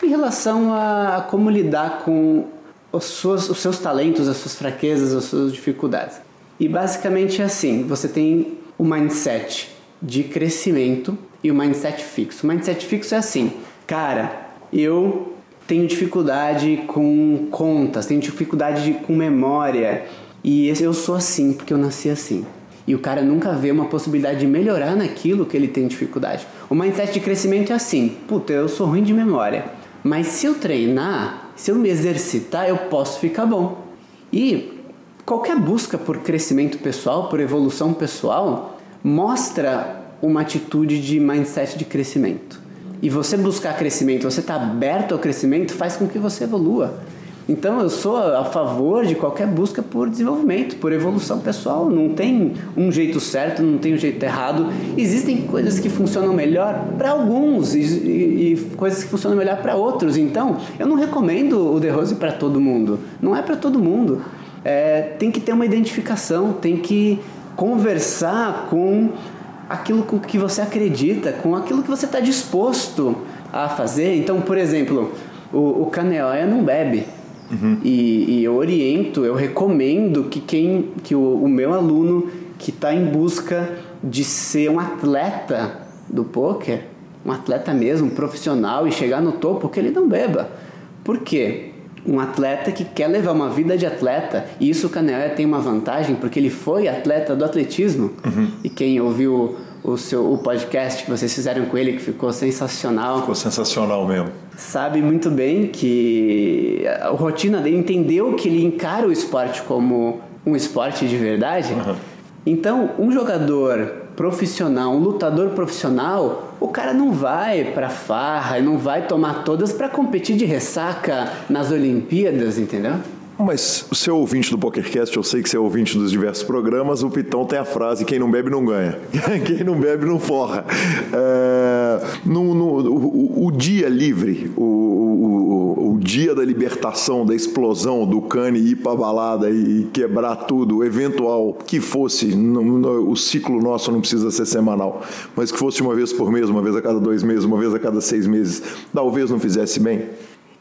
em relação a, a como lidar com os, suas, os seus talentos, as suas fraquezas, as suas dificuldades. E basicamente é assim: você tem o mindset de crescimento e o mindset fixo. O mindset fixo é assim, cara, eu tenho dificuldade com contas, tenho dificuldade de- com memória e eu sou assim porque eu nasci assim. E o cara nunca vê uma possibilidade de melhorar naquilo que ele tem dificuldade. O mindset de crescimento é assim: puta, eu sou ruim de memória, mas se eu treinar, se eu me exercitar, eu posso ficar bom. E qualquer busca por crescimento pessoal, por evolução pessoal, mostra uma atitude de mindset de crescimento. E você buscar crescimento, você estar aberto ao crescimento, faz com que você evolua. Então eu sou a favor de qualquer busca por desenvolvimento, por evolução pessoal. Não tem um jeito certo, não tem um jeito errado. Existem coisas que funcionam melhor para alguns e, e- e coisas que funcionam melhor para outros. Então eu não recomendo o The Rose para todo mundo. Não é para todo mundo. É, tem que ter uma identificação, tem que conversar com aquilo com que você acredita, com aquilo que você está disposto a fazer. Então, por exemplo, o, o Kaneoya não bebe. E, e eu oriento, eu recomendo que quem, que o, o meu aluno que está em busca de ser um atleta do poker, um atleta mesmo, um profissional e chegar no topo, que ele não beba. Por quê? Um atleta que quer levar uma vida de atleta, e isso o Canelé tem uma vantagem, porque ele foi atleta do atletismo. E quem ouviu o, seu, o podcast que vocês fizeram com ele, que ficou sensacional, Ficou sensacional mesmo. sabe muito bem que a rotina dele entendeu que ele encara o esporte como um esporte de verdade. Então, um jogador profissional, um lutador profissional, o cara não vai pra farra, não vai tomar todas pra competir de ressaca nas Olimpíadas, entendeu? Mas o seu ouvinte do PokerCast, eu sei que você é ouvinte dos diversos programas, o Pitão tem a frase: quem não bebe não ganha, quem não bebe não forra. É, no, no o, o, dia livre, o, o, o, dia da libertação, da explosão do Cane ir pra balada e quebrar tudo, eventual que fosse, no, no, o ciclo nosso não precisa ser semanal, mas que fosse uma vez por mês, uma vez a cada dois meses, uma vez a cada seis meses, talvez não fizesse bem.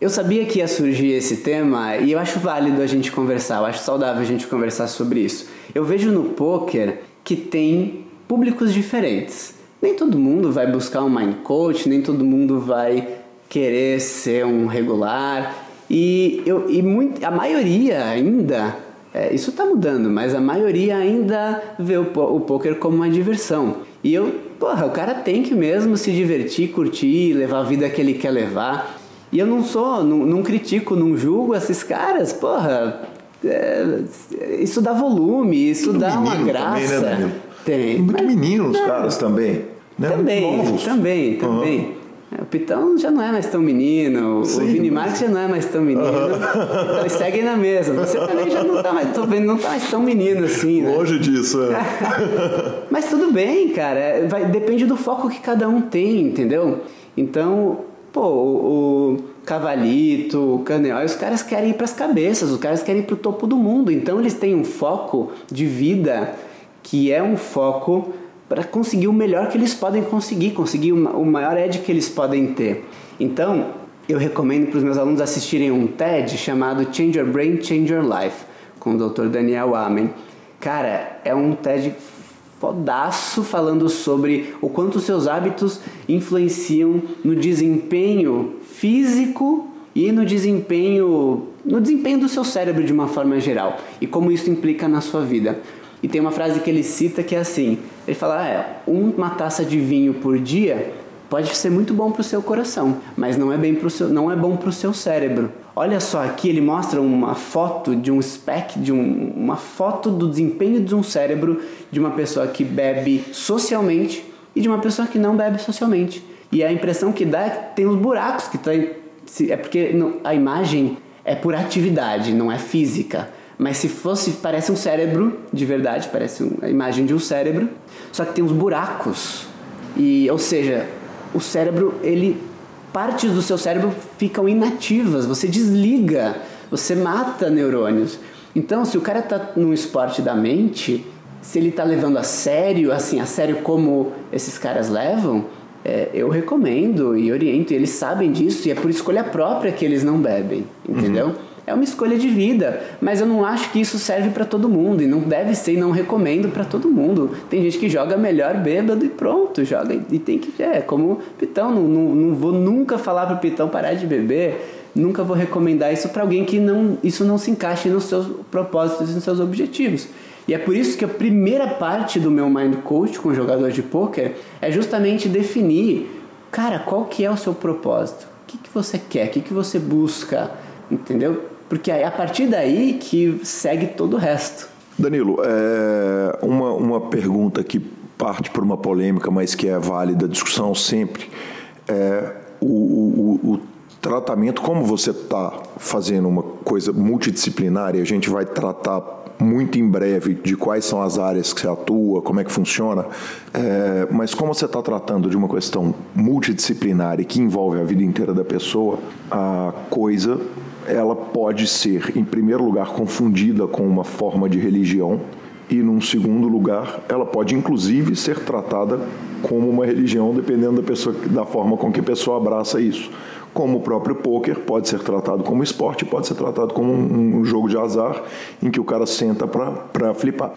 Eu sabia que ia surgir esse tema e eu acho válido a gente conversar, eu acho saudável a gente conversar sobre isso. Eu vejo no poker que tem públicos diferentes. Nem todo mundo vai buscar um mind coach, nem todo mundo vai querer ser um regular. E, eu, e muito, a maioria ainda, é, isso está mudando, mas a maioria ainda vê o, o poker como uma diversão. E eu, porra, o cara tem que mesmo se divertir, curtir, levar a vida que ele quer levar. E eu não sou, não, não critico, não julgo esses caras, porra. É, isso dá volume, isso dá uma graça. Também, né, Tem. Muito mas, menino os caras também. Né? Também, novos. também, também. Uhum. O Pitão já não é mais tão menino, Sim, o Vini Marques já não é mais tão menino. Uhum. Então eles seguem na mesa. Você também já não tá mais, tô vendo, não tá mais tão menino assim, né? Longe disso, é. Mas tudo bem, cara. Vai, depende do foco que cada um tem, entendeu? Então, Pô, o, o Cavalito, o Canel, os caras querem ir para as cabeças, os caras querem ir para o topo do mundo. Então eles têm um foco de vida que é um foco para conseguir o melhor que eles podem conseguir, conseguir o maior edge que eles podem ter. Então, eu recomendo para os meus alunos assistirem um TED chamado Change Your Brain, Change Your Life, com o Dr. Daniel Amen. Cara, é um TED fodaço falando sobre o quanto seus hábitos influenciam no desempenho físico e no desempenho no desempenho do seu cérebro de uma forma geral e como isso implica na sua vida. E tem uma frase que ele cita que é assim: ele fala, ah, é, uma taça de vinho por dia pode ser muito bom para o seu coração, mas não é bem pro seu, não é bom para o seu cérebro. Olha só, aqui ele mostra uma foto de um spec, de um, uma foto do desempenho de um cérebro de uma pessoa que bebe socialmente e de uma pessoa que não bebe socialmente. E a impressão que dá é que tem uns buracos que tá, é porque a imagem é por atividade, não é física. Mas se fosse, parece um cérebro de verdade, parece a imagem de um cérebro, só que tem uns buracos. E, ou seja, o cérebro ele partes do seu cérebro ficam inativas, você desliga, você mata neurônios. Então, se o cara está num esporte da mente, se ele está levando a sério, assim, a sério como esses caras levam, é, eu recomendo e oriento, e eles sabem disso, e é por escolha própria que eles não bebem, entendeu? Uhum. É uma escolha de vida, mas eu não acho que isso serve para todo mundo e não deve ser e não recomendo para todo mundo. Tem gente que joga melhor bêbado e pronto, joga e tem que é como Pitão, não, não, não vou nunca falar pro Pitão parar de beber, nunca vou recomendar isso para alguém que não isso não se encaixe nos seus propósitos e nos seus objetivos. E é por isso que a primeira parte do meu mind coach com jogador de poker é justamente definir, cara, qual que é o seu propósito? O que, que você quer? O que, que você busca? Entendeu? Porque é a partir daí que segue todo o resto. Danilo, é uma, uma pergunta que parte por uma polêmica, mas que é válida, discussão sempre. É, o, o, o tratamento, como você está fazendo uma coisa multidisciplinar, e a gente vai tratar muito em breve de quais são as áreas que você atua, como é que funciona, é, mas como você está tratando de uma questão multidisciplinar e que envolve a vida inteira da pessoa, a coisa ela pode ser, em primeiro lugar, confundida com uma forma de religião e, num segundo lugar, ela pode inclusive ser tratada como uma religião, dependendo da pessoa, da forma com que a pessoa abraça isso. Como o próprio poker pode ser tratado como esporte, pode ser tratado como um, um jogo de azar em que o cara senta para flipar.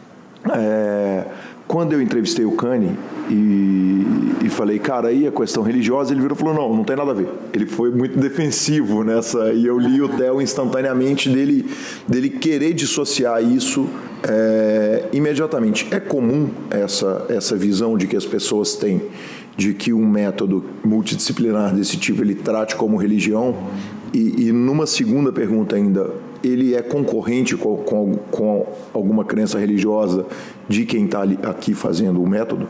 É, quando eu entrevistei o Kanye e, e, falei, cara, aí a questão religiosa, ele virou e falou, não, não tem nada a ver. Ele foi muito defensivo nessa, e eu li o Theo instantaneamente dele, dele querer dissociar isso é, imediatamente. É comum essa, essa visão de que as pessoas têm de que um método multidisciplinar desse tipo ele trate como religião e, e numa segunda pergunta ainda ele é concorrente com, com, com alguma crença religiosa de quem está aqui fazendo o método?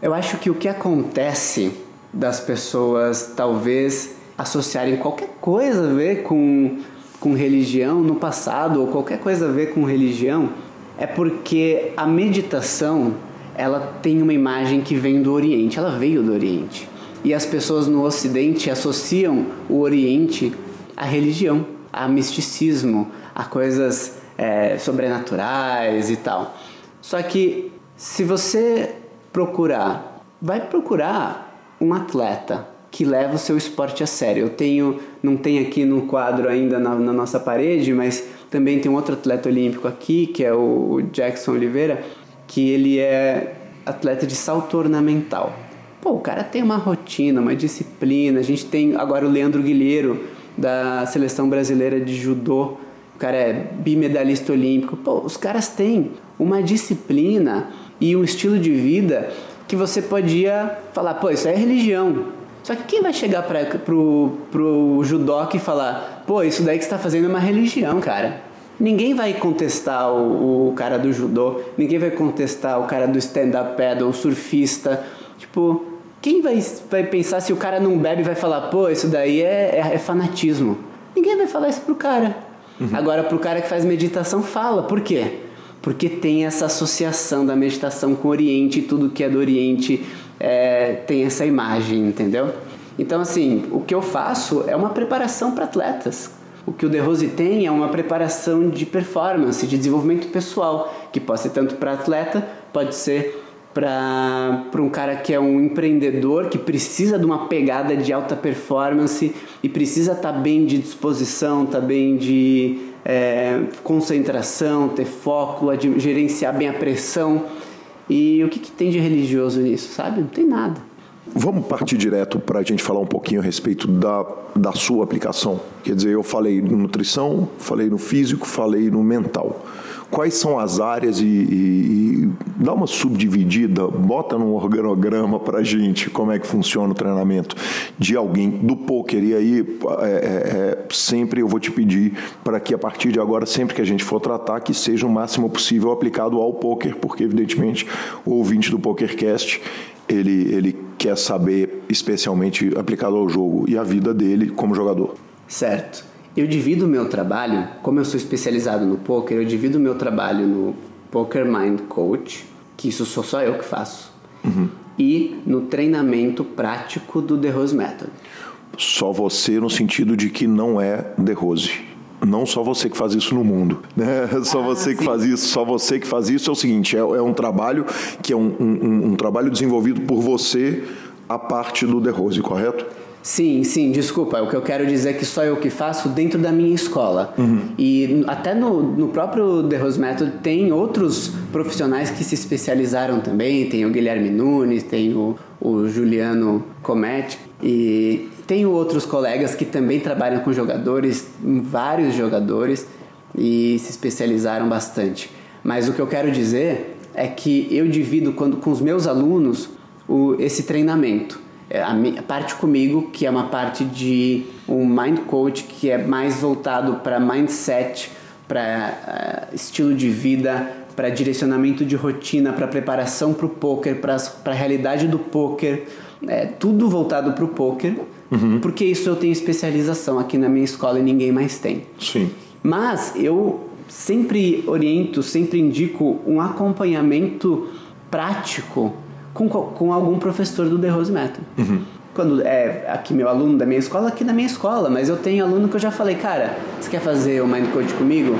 Eu acho que o que acontece das pessoas talvez associarem qualquer coisa a ver com, com religião no passado ou qualquer coisa a ver com religião é porque a meditação ela tem uma imagem que vem do Oriente, ela veio do Oriente. E as pessoas no Ocidente associam o Oriente à religião, a misticismo, a coisas é, sobrenaturais e tal. Só que se você procurar, vai procurar um atleta que leva o seu esporte a sério. Eu tenho, não tem aqui no quadro ainda na, na nossa parede, mas também tem outro atleta olímpico aqui, que é o Jackson Oliveira, que ele é atleta de salto ornamental. Pô, o cara tem uma rotina, uma disciplina. A gente tem agora o Leandro Guilheiro, da seleção brasileira de judô. O cara é bimedalista olímpico. Pô, os caras têm uma disciplina e um estilo de vida que você podia falar, pô, isso é religião. Só que quem vai chegar para pro, pro judoca e falar, pô, isso daí que você está fazendo é uma religião, cara? Ninguém vai contestar o, o cara do judô, ninguém vai contestar o cara do stand-up paddle, o surfista. Tipo, quem vai, vai pensar se o cara não bebe e vai falar, pô, isso daí é, é, é fanatismo? Ninguém vai falar isso pro cara. Uhum. Agora, pro cara que faz meditação, fala. Por quê? Porque tem essa associação da meditação com o Oriente, tudo que é do Oriente é, tem essa imagem, entendeu? Então, assim, o que eu faço é uma preparação para atletas o que o De Rose tem é uma preparação de performance, de desenvolvimento pessoal, que pode ser tanto para atleta, pode ser para um cara que é um empreendedor, que precisa de uma pegada de alta performance e precisa estar tá bem de disposição, estar tá bem de é, concentração, ter foco, gerenciar bem a pressão. E o que, que tem de religioso nisso, sabe? Não tem nada. Vamos partir direto para a gente falar um pouquinho a respeito da, da sua aplicação. Quer dizer, eu falei no nutrição, falei no físico, falei no mental. Quais são as áreas e, e, e dá uma subdividida, bota num organograma para a gente como é que funciona o treinamento de alguém do poker. E aí, é, é, é, sempre eu vou te pedir para que a partir de agora, sempre que a gente for tratar, que seja o máximo possível aplicado ao poker, porque evidentemente o ouvinte do PokerCast ele, ele quer saber especialmente aplicado ao jogo e a vida dele como jogador. Certo. Eu divido o meu trabalho, como eu sou especializado no poker, eu divido o meu trabalho no Poker Mind Coach, que isso sou só eu que faço, uhum. e no treinamento prático do The Rose Method. Só você no sentido de que não é The Rose não só você que faz isso no mundo, né? Só ah, você sim. que faz isso, só você que faz isso é o seguinte, é, é um trabalho que é um, um, um, trabalho desenvolvido por você a parte do The Rose, correto? Sim, sim, desculpa. O que eu quero dizer é que só eu que faço dentro da minha escola. Uhum. E até no, no próprio The Rose Method tem outros profissionais que se especializaram também. Tem o Guilherme Nunes, tem o, o Juliano Cometti. E tenho outros colegas que também trabalham com jogadores, vários jogadores, e se especializaram bastante. Mas o que eu quero dizer é que eu divido quando com os meus alunos o, esse treinamento. É, a, a parte comigo, que é uma parte de um mind coach que é mais voltado para mindset, para uh, estilo de vida, para direcionamento de rotina, para preparação para o poker, para a realidade do poker, é, tudo voltado para o poker, uhum. porque isso eu tenho especialização aqui na minha escola e ninguém mais tem. Sim. Mas eu sempre oriento, sempre indico um acompanhamento prático com, com algum professor do The Rose Method. Uhum. Quando é aqui meu aluno da minha escola, aqui na minha escola, mas eu tenho aluno que eu já falei, cara, você quer fazer o Mind Code comigo?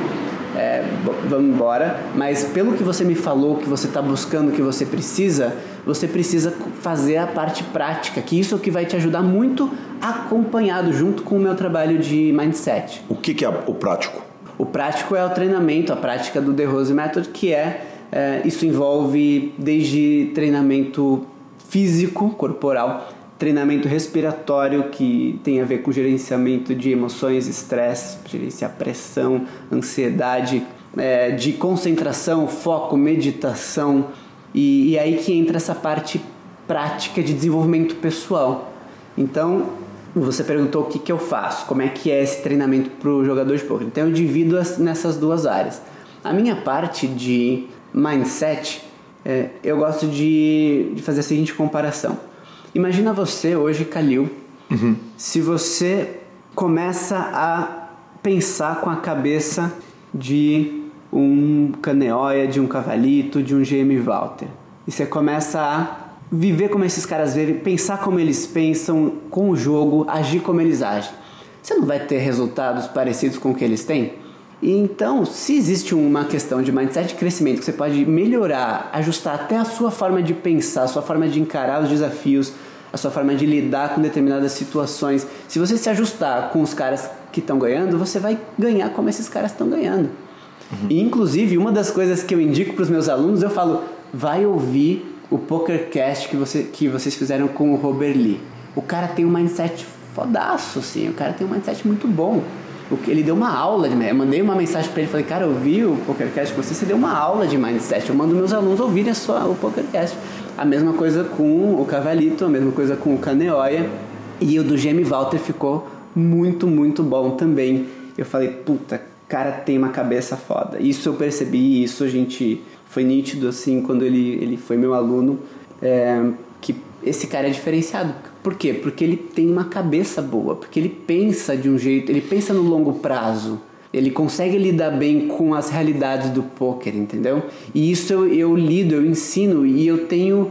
É, vamos embora, mas pelo que você me falou, que você está buscando, que você precisa, você precisa fazer a parte prática, que isso é o que vai te ajudar muito acompanhado junto com o meu trabalho de mindset. O que, que é o prático? O prático é o treinamento, a prática do The Rose Method, que é, é isso envolve desde treinamento físico, corporal, treinamento respiratório que tem a ver com gerenciamento de emoções, estresse, gerenciar pressão, ansiedade, é, de concentração, foco, meditação e, e aí que entra essa parte prática de desenvolvimento pessoal. Então você perguntou o que, que eu faço, como é que é esse treinamento para o jogador de poker. Então eu divido nessas duas áreas. A minha parte de mindset, é, eu gosto de, de fazer a seguinte comparação Imagina você hoje, Calil, uhum. se você começa a pensar com a cabeça de um Caneóia, de um Cavalito, de um GM Walter. E você começa a viver como esses caras vivem, pensar como eles pensam com o jogo, agir como eles agem. Você não vai ter resultados parecidos com o que eles têm? E então, se existe uma questão de mindset de crescimento que você pode melhorar, ajustar até a sua forma de pensar, a sua forma de encarar os desafios, a sua forma de lidar com determinadas situações, se você se ajustar com os caras que estão ganhando, você vai ganhar como esses caras estão ganhando. Uhum. E, inclusive, uma das coisas que eu indico para os meus alunos, eu falo, vai ouvir o PokerCast que, você, que vocês fizeram com o Robert Lee. O cara tem um mindset fodaço, assim, o cara tem um mindset muito bom. Ele deu uma aula de Eu mandei uma mensagem para ele, falei, cara, eu vi o PokerCast com você, você deu uma aula de mindset. Eu mando meus alunos ouvirem só o PokerCast. A mesma coisa com o Cavalito, a mesma coisa com o Caneoia. E o do Jamie Walter ficou muito, muito bom também. Eu falei, puta, cara tem uma cabeça foda. Isso eu percebi, isso a gente foi nítido assim quando ele, ele foi meu aluno, é, que esse cara é diferenciado. Por quê? Porque ele tem uma cabeça boa, porque ele pensa de um jeito, ele pensa no longo prazo. Ele consegue lidar bem com as realidades do poker, entendeu? E isso eu, eu lido, eu ensino e eu tenho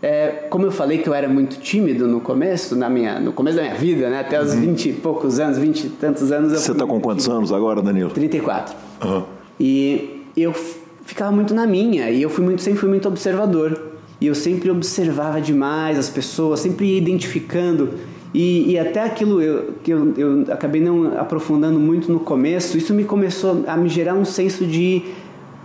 é, como eu falei que eu era muito tímido no começo, na minha, no começo da minha vida, né? Até os uhum. 20 e poucos anos, 20 e tantos anos. Você está com quantos tímido. anos agora, Danilo? 34. Uhum. E eu ficava muito na minha, e eu fui muito, sempre fui muito observador. E eu sempre observava demais as pessoas, sempre ia identificando. E, e até aquilo eu, que eu, eu acabei não aprofundando muito no começo, isso me começou a me gerar um senso de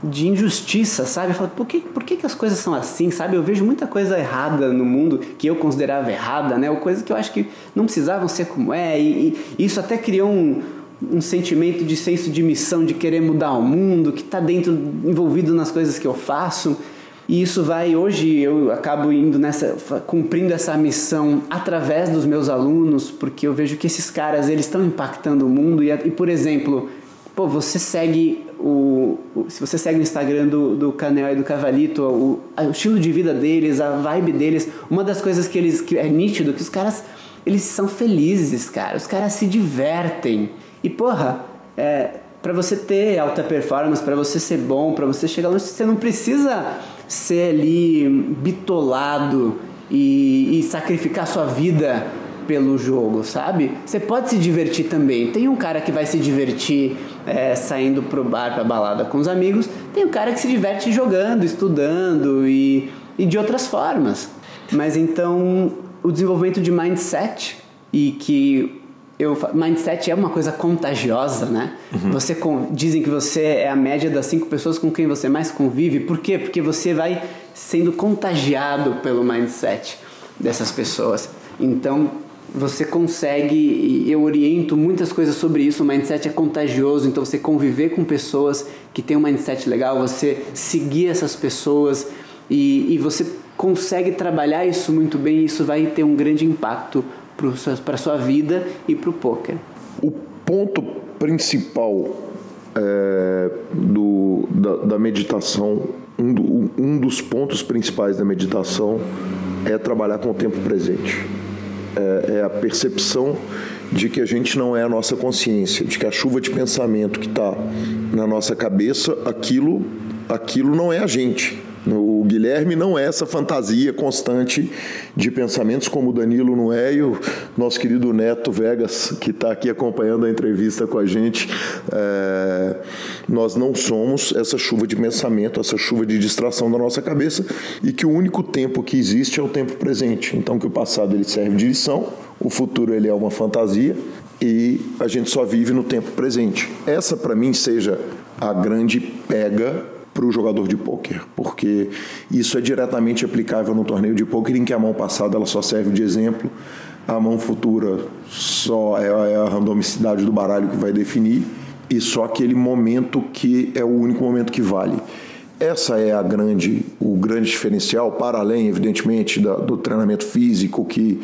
de injustiça, sabe? Eu falo, por que, por que, que as coisas são assim, sabe? Eu vejo muita coisa errada no mundo que eu considerava errada, né? Ou coisas que eu acho que não precisavam ser como é. E, e isso até criou um, um sentimento de senso de missão, de querer mudar o mundo, que está dentro, envolvido nas coisas que eu faço. E isso vai, hoje eu acabo indo nessa, cumprindo essa missão através dos meus alunos, porque eu vejo que esses caras, eles estão impactando o mundo. E, e por exemplo, pô, você segue o, o, se você segue o Instagram do, do Canel e do Cavalito, o, o, estilo de vida deles, a vibe deles, uma das coisas que eles que é nítido que os caras eles são felizes, cara. Os caras se divertem. E porra, é, para você ter alta performance, para você ser bom, para você chegar longe, você não precisa ser ali bitolado e, e sacrificar sua vida pelo jogo, sabe? Você pode se divertir também. Tem um cara que vai se divertir é, saindo pro bar, pra balada com os amigos. Tem um cara que se diverte jogando, estudando e, e de outras formas. Mas então, o desenvolvimento de mindset e que eu, mindset é uma coisa contagiosa, né? Uhum. Você dizem que você é a média das cinco pessoas com quem você mais convive. Por quê? Porque você vai sendo contagiado pelo mindset dessas pessoas. Então, você consegue, eu oriento muitas coisas sobre isso, o mindset é contagioso, então você conviver com pessoas que têm um mindset legal, você seguir essas pessoas e, e você consegue trabalhar isso muito bem isso vai ter um grande impacto para sua vida e para o poker. O ponto principal é, do, da, da meditação, um, do, um dos pontos principais da meditação é trabalhar com o tempo presente é, é a percepção de que a gente não é a nossa consciência, de que a chuva de pensamento que está na nossa cabeça, aquilo, aquilo não é a gente. O Guilherme não é essa fantasia constante de pensamentos como o Danilo não é e o nosso querido Neto Vegas, que está aqui acompanhando a entrevista com a gente. É, nós não somos essa chuva de pensamento, essa chuva de distração da nossa cabeça e que o único tempo que existe é o tempo presente. Então que o passado ele serve de lição, o futuro ele é uma fantasia e a gente só vive no tempo presente. Essa para mim seja a grande pega para o jogador de pôquer, porque isso é diretamente aplicável no torneio de pôquer em que a mão passada ela só serve de exemplo, a mão futura só é, é a randomicidade do baralho que vai definir e só aquele momento que é o único momento que vale. Essa é a grande, o grande diferencial, para além, evidentemente, da, do treinamento físico que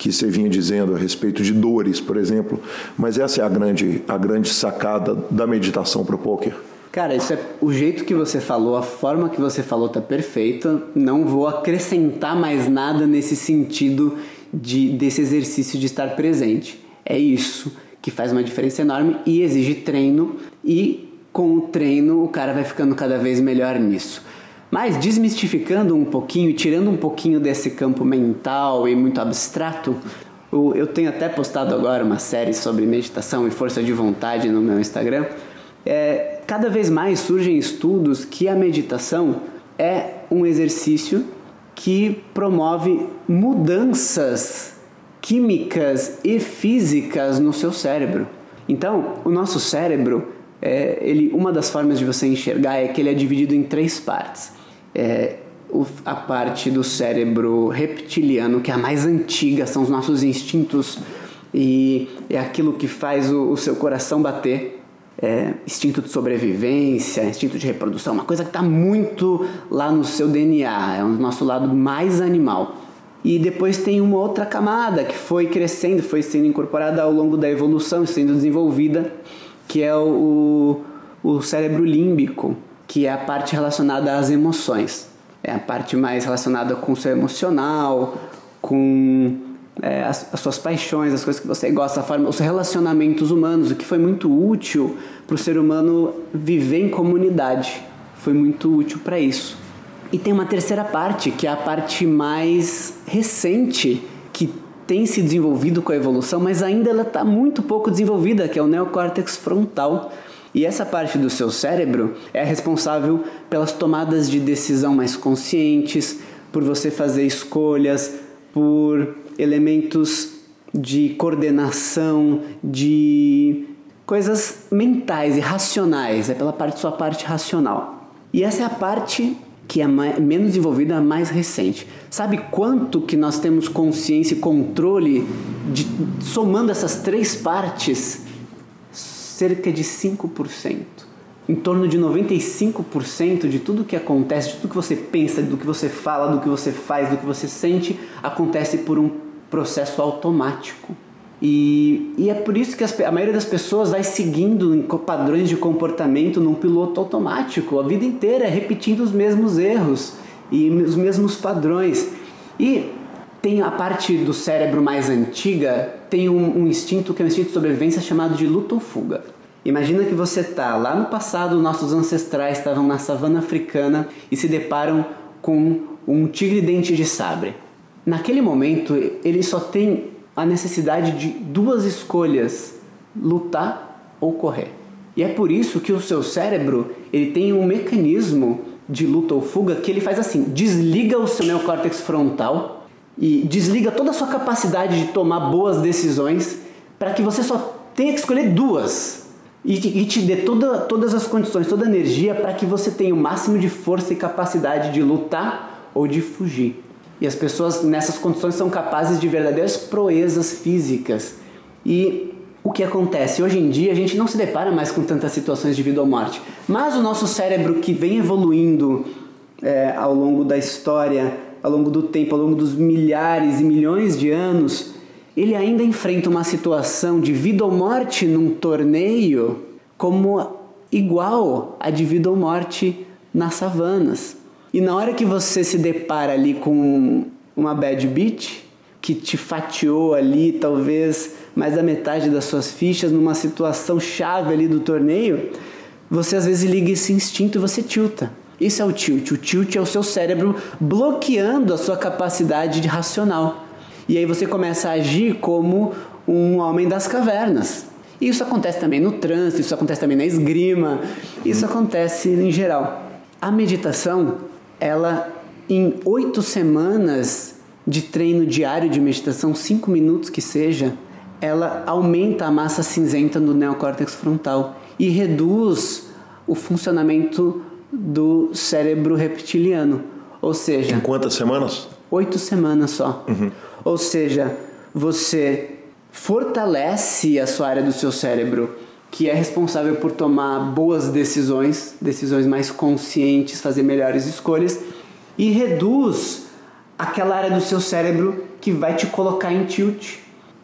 que você vinha dizendo a respeito de dores, por exemplo, mas essa é a grande, a grande sacada da meditação para o poker. Cara, isso é o jeito que você falou, a forma que você falou tá perfeita. Não vou acrescentar mais nada nesse sentido de desse exercício de estar presente. É isso que faz uma diferença enorme e exige treino e com o treino o cara vai ficando cada vez melhor nisso. Mas desmistificando um pouquinho tirando um pouquinho desse campo mental e muito abstrato, eu tenho até postado agora uma série sobre meditação e força de vontade no meu Instagram. É, cada vez mais surgem estudos que a meditação é um exercício que promove mudanças químicas e físicas no seu cérebro. Então, o nosso cérebro, é, ele, uma das formas de você enxergar é que ele é dividido em três partes. É, a parte do cérebro reptiliano, que é a mais antiga, são os nossos instintos e é aquilo que faz o, o seu coração bater. É, instinto de sobrevivência, instinto de reprodução, uma coisa que está muito lá no seu DNA, é o nosso lado mais animal. E depois tem uma outra camada que foi crescendo, foi sendo incorporada ao longo da evolução, sendo desenvolvida, que é o, o cérebro límbico, que é a parte relacionada às emoções é a parte mais relacionada com o seu emocional, com é, as, as, suas paixões, as coisas que você gosta, forma, os relacionamentos humanos, o que foi muito útil para o ser humano viver em comunidade. Foi muito útil para isso. E tem uma terceira parte, que é a parte mais recente, que tem se desenvolvido com a evolução, mas ainda ela está muito pouco desenvolvida, que é o neocórtex frontal e essa parte do seu cérebro é responsável pelas tomadas de decisão mais conscientes, por você fazer escolhas, por elementos de coordenação, de coisas mentais e racionais, é pela parte sua parte racional. E essa é a parte que é mais, menos desenvolvida, mais recente. Sabe quanto que nós temos consciência e controle de somando essas três partes? cerca de 5%. Em torno de 95% de tudo que acontece, de tudo que você pensa, do que você fala, do que você faz, do que você sente, acontece por um processo automático. E, e é por isso que as, a maioria das pessoas vai seguindo padrões de comportamento num piloto automático, a vida inteira repetindo os mesmos erros e os mesmos padrões. E tem a parte do cérebro mais antiga, tem um, um instinto que é um instinto de sobrevivência chamado de luta ou fuga. Imagina que você está lá no passado, nossos ancestrais estavam na savana africana e se deparam com um tigre dente de sabre. Naquele momento, ele só tem a necessidade de duas escolhas: lutar ou correr. E é por isso que o seu cérebro ele tem um mecanismo de luta ou fuga que ele faz assim: desliga o seu neocórtex frontal e desliga toda a sua capacidade de tomar boas decisões para que você só tenha que escolher duas e, te dê toda, todas as condições, toda a energia para que você tenha o máximo de força e capacidade de lutar ou de fugir. E as pessoas nessas condições são capazes de verdadeiras proezas físicas. E o que acontece? Hoje em dia a gente não se depara mais com tantas situações de vida ou morte, mas o nosso cérebro que vem evoluindo é, ao longo da história ao longo do tempo, ao longo dos milhares e milhões de anos, ele ainda enfrenta uma situação de vida ou morte num torneio como igual a de vida ou morte nas savanas. E na hora que você se depara ali com uma bad beat que te fatiou ali, talvez mais da metade das suas fichas numa situação chave ali do torneio, você às vezes liga esse instinto e você tilta. Isso é o tilt. O tilt é o seu cérebro bloqueando a sua capacidade de racional. E aí você começa a agir como um homem das cavernas. Isso acontece também no trânsito, isso acontece também na esgrima, isso acontece em geral. A meditação, ela em oito semanas de treino diário de meditação, cinco minutos que seja, ela aumenta a massa cinzenta do neocórtex frontal e reduz o funcionamento do cérebro reptiliano. Ou seja. Em quantas semanas? Oito semanas só. Uhum. Ou seja, você fortalece a sua área do seu cérebro que é responsável por tomar boas decisões, decisões mais conscientes, fazer melhores escolhas e reduz aquela área do seu cérebro que vai te colocar em tilt.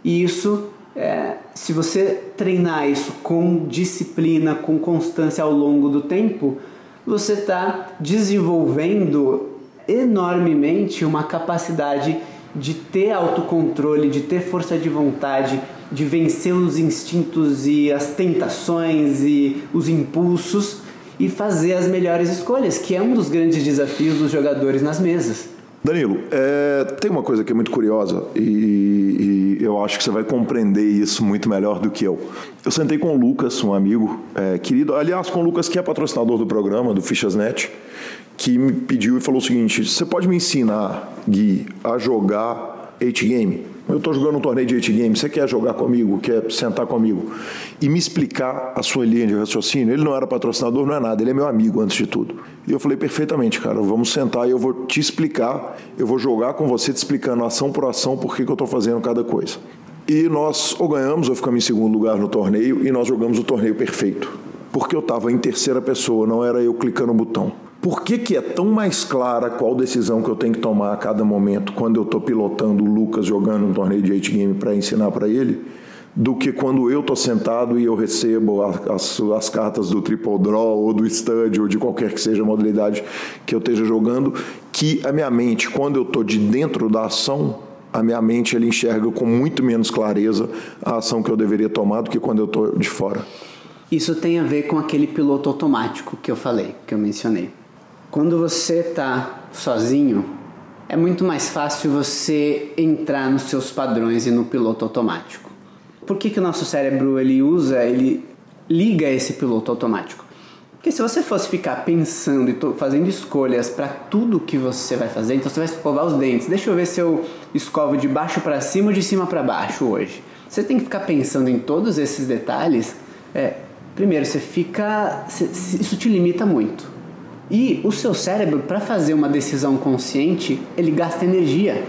E isso, é, se você treinar isso com disciplina, com constância ao longo do tempo, você está desenvolvendo enormemente uma capacidade de ter autocontrole, de ter força de vontade, de vencer os instintos e as tentações e os impulsos e fazer as melhores escolhas, que é um dos grandes desafios dos jogadores nas mesas. Danilo, é, tem uma coisa que é muito curiosa e, e, eu acho que você vai compreender isso muito melhor do que eu. Eu sentei com o Lucas, um amigo é, querido, aliás, com o Lucas, que é patrocinador do programa, do Fichasnet, que me pediu e falou o seguinte: Você pode me ensinar, Gui, a jogar 8 game? Eu estou jogando um torneio de 8 games, você quer jogar comigo, quer sentar comigo e me explicar a sua linha de raciocínio? Ele não era patrocinador, não é nada, ele é meu amigo antes de tudo. E eu falei, perfeitamente, cara, vamos sentar e eu vou te explicar, eu vou jogar com você te explicando ação por ação por que, que eu estou fazendo cada coisa. E nós ou ganhamos ou ficamos em segundo lugar no torneio e nós jogamos o torneio perfeito. Porque eu estava em terceira pessoa, não era eu clicando no botão. Por que, que é tão mais clara qual decisão que eu tenho que tomar a cada momento quando eu estou pilotando o Lucas jogando um torneio de 8 game para ensinar para ele, do que quando eu estou sentado e eu recebo as, as, cartas do Triple Draw ou do Stud ou de qualquer que seja a modalidade que eu esteja jogando, que a minha mente, quando eu estou de dentro da ação, a minha mente ele enxerga com muito menos clareza a ação que eu deveria tomar do que quando eu estou de fora. Isso tem a ver com aquele piloto automático que eu falei, que eu mencionei. Quando você está sozinho, é muito mais fácil você entrar nos seus padrões e no piloto automático. Por que, que o nosso cérebro ele usa, ele liga esse piloto automático? Porque se você fosse ficar pensando e fazendo escolhas para tudo que você vai fazer, então você vai escovar os dentes. Deixa eu ver se eu escovo de baixo para cima ou de cima para baixo hoje. Você tem que ficar pensando em todos esses detalhes. É, primeiro, você fica, isso te limita muito. E o seu cérebro, para fazer uma decisão consciente, ele gasta energia.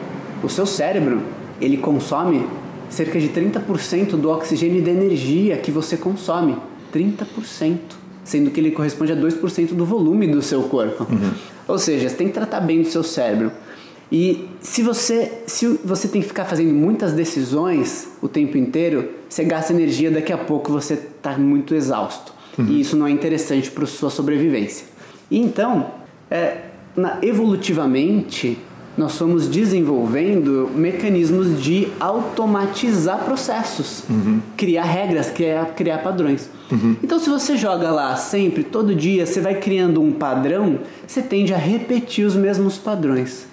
O seu cérebro, ele consome cerca de 30% do oxigênio e da energia que você consome. 30%. Sendo que ele corresponde a 2% do volume do seu corpo. Uhum. Ou seja, você tem que tratar bem do seu cérebro. E se você, se você tem que ficar fazendo muitas decisões o tempo inteiro, você gasta energia, daqui a pouco você está muito exausto. Uhum. E isso não é interessante para sua sobrevivência. E então, é, na, evolutivamente, nós fomos desenvolvendo mecanismos de automatizar processos, uhum. criar regras, criar, criar padrões. Uhum. Então, se você joga lá sempre, todo dia, você vai criando um padrão, você tende a repetir os mesmos padrões.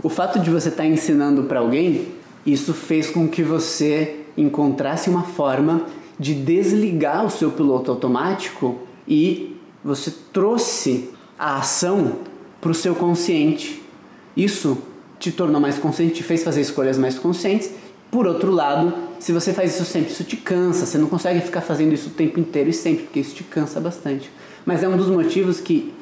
O fato de você estar tá ensinando para alguém, isso fez com que você encontrasse uma forma de desligar o seu piloto automático e você trouxe a ação para o seu consciente. Isso te tornou mais consciente, te fez fazer escolhas mais conscientes. Por outro lado, se você faz isso sempre, isso te cansa. Você não consegue ficar fazendo isso o tempo inteiro e sempre, porque isso te cansa bastante. Mas é um dos motivos que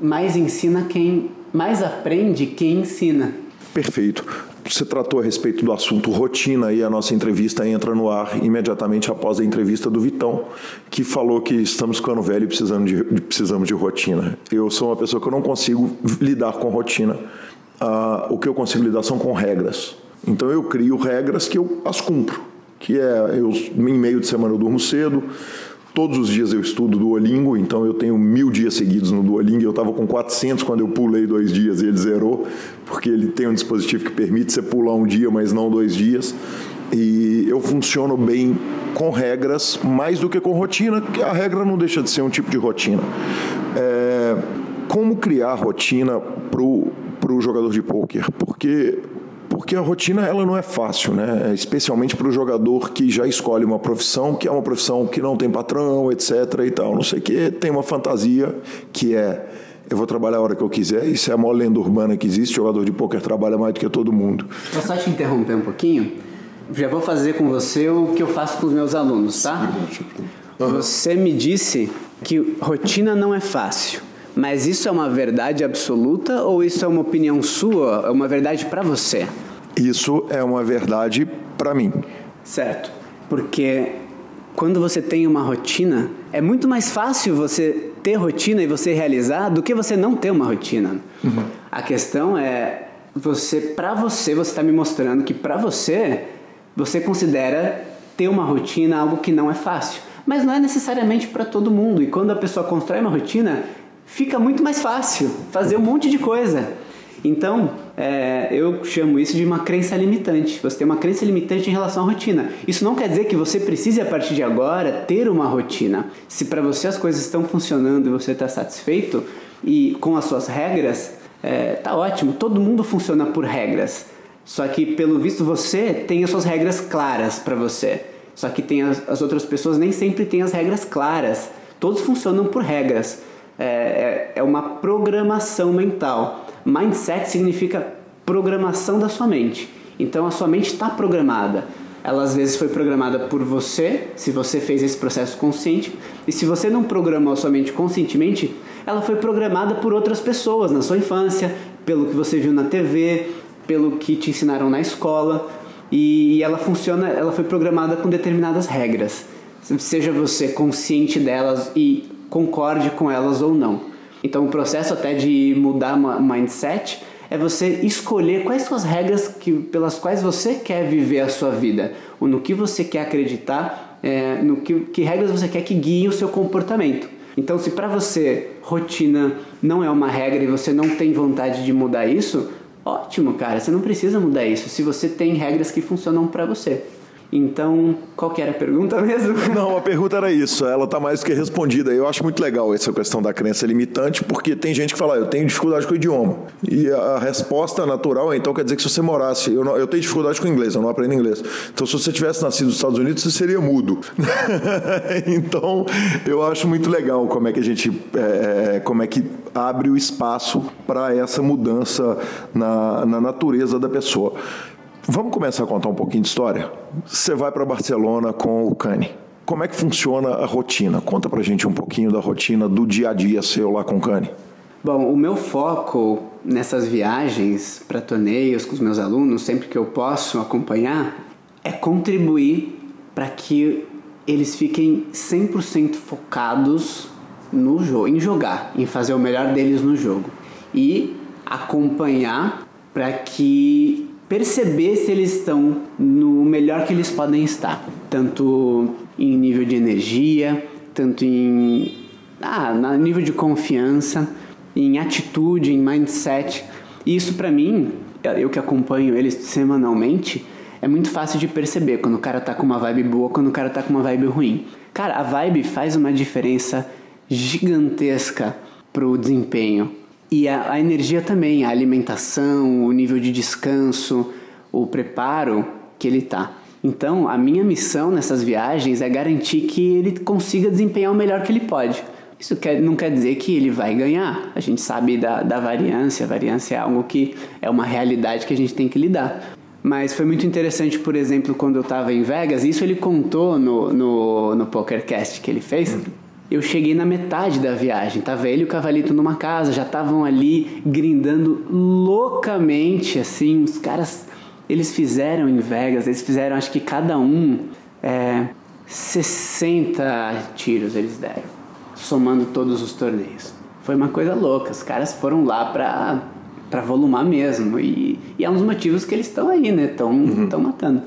mais ensina quem mais aprende quem ensina. Perfeito. Você tratou a respeito do assunto rotina e a nossa entrevista entra no ar imediatamente após a entrevista do Vitão, que falou que estamos ficando velho e precisamos de, precisamos de rotina. Eu sou uma pessoa que eu não consigo lidar com rotina. Ah, o que eu consigo lidar são com regras. Então eu crio regras que eu as cumpro, que é eu em meio de semana eu durmo cedo, Todos os dias eu estudo Duolingo, então eu tenho mil dias seguidos no Duolingo. Eu estava com 400 quando eu pulei dois dias e ele zerou, porque ele tem um dispositivo que permite você pular um dia, mas não dois dias. E eu funciono bem com regras, mais do que com rotina, que a regra não deixa de ser um tipo de rotina. É, como criar rotina para o jogador de pôquer? Porque porque a rotina ela não é fácil, né? Especialmente para o jogador que já escolhe uma profissão, que é uma profissão que não tem patrão, etc. e tal. Não sei o que, tem uma fantasia que é eu vou trabalhar a hora que eu quiser. Isso é a maior lenda urbana que existe. O jogador de pôquer trabalha mais do que todo mundo. Vou só te interromper um pouquinho. Já vou fazer com você o que eu faço com os meus alunos, tá? Você me disse que rotina não é fácil. Mas isso é uma verdade absoluta ou isso é uma opinião sua, é uma verdade para você? Isso é uma verdade para mim. Certo. Porque quando você tem uma rotina, é muito mais fácil você ter rotina e você realizar do que você não ter uma rotina. Uhum. A questão é você, para você, você está me mostrando que para você, você considera ter uma rotina algo que não é fácil. Mas não é necessariamente para todo mundo. E quando a pessoa constrói uma rotina, fica muito mais fácil fazer um monte de coisa. Então, é, eu chamo isso de uma crença limitante. Você tem uma crença limitante em relação à rotina. Isso não quer dizer que você precise, a partir de agora, ter uma rotina. Se para você as coisas estão funcionando e você está satisfeito e com as suas regras, é, tá ótimo. Todo mundo funciona por regras. Só que, pelo visto, você tem as suas regras claras para você. Só que tem as, as, outras pessoas nem sempre têm as regras claras. Todos funcionam por regras. É, é, é uma programação mental. Mindset significa programação da sua mente. Então a sua mente está programada. Ela às vezes foi programada por você, se você fez esse processo consciente, e se você não programou a sua mente conscientemente, ela foi programada por outras pessoas na sua infância, pelo que você viu na TV, pelo que te ensinaram na escola, e ela funciona, ela foi programada com determinadas regras. Seja você consciente delas e concorde com elas ou não. Então, o processo até de mudar mindset é você escolher quais são as regras que, pelas quais você quer viver a sua vida, ou no que você quer acreditar, é, no que, que regras você quer que guiem o seu comportamento. Então, se para você rotina não é uma regra e você não tem vontade de mudar isso, ótimo, cara, você não precisa mudar isso. Se você tem regras que funcionam para você. Então, qual que era a pergunta mesmo? Não, a pergunta era isso. Ela está mais que respondida. Eu acho muito legal essa questão da crença limitante, porque tem gente que fala, ah, eu tenho dificuldade com o idioma. E a resposta natural é, então, quer dizer que se você morasse... Eu, não, eu tenho dificuldade com inglês, eu não aprendo inglês. Então, se você tivesse nascido nos Estados Unidos, você seria mudo. então, eu acho muito legal como é que a gente... É, é, como é que abre o espaço para essa mudança na, na natureza da pessoa. Vamos começar a contar um pouquinho de história? Você vai para Barcelona com o Cane. Como é que funciona a rotina? Conta pra gente um pouquinho da rotina do dia a dia seu lá com o Cane. Bom, o meu foco nessas viagens para torneios com os meus alunos, sempre que eu posso acompanhar, é contribuir para que eles fiquem 100% focados no jogo, em jogar, em fazer o melhor deles no jogo e acompanhar para que perceber se eles estão no melhor que eles podem estar, tanto em nível de energia, tanto em ah, nível de confiança, em atitude, em mindset. E isso para mim, eu que acompanho eles semanalmente, é muito fácil de perceber quando o cara tá com uma vibe boa, quando o cara tá com uma vibe ruim. Cara, a vibe faz uma diferença gigantesca pro desempenho. E a, a energia também, a alimentação, o nível de descanso, o preparo que ele tá. Então, a minha missão nessas viagens é garantir que ele consiga desempenhar o melhor que ele pode. Isso quer, não quer dizer que ele vai ganhar. A gente sabe da, da variância, a variância é algo que é uma realidade que a gente tem que lidar. Mas foi muito interessante, por exemplo, quando eu estava em Vegas, isso ele contou no, no, no PokerCast que ele fez. Uhum eu cheguei na metade da viagem, tava ele e o cavalito numa casa, já estavam ali grindando loucamente, assim, os caras, eles fizeram em Vegas, eles fizeram, acho que cada um, é, 60 tiros eles deram, somando todos os torneios. Foi uma coisa louca, os caras foram lá pra, pra volumar mesmo, e, e é um dos motivos que eles estão aí, né, estão uhum. matando.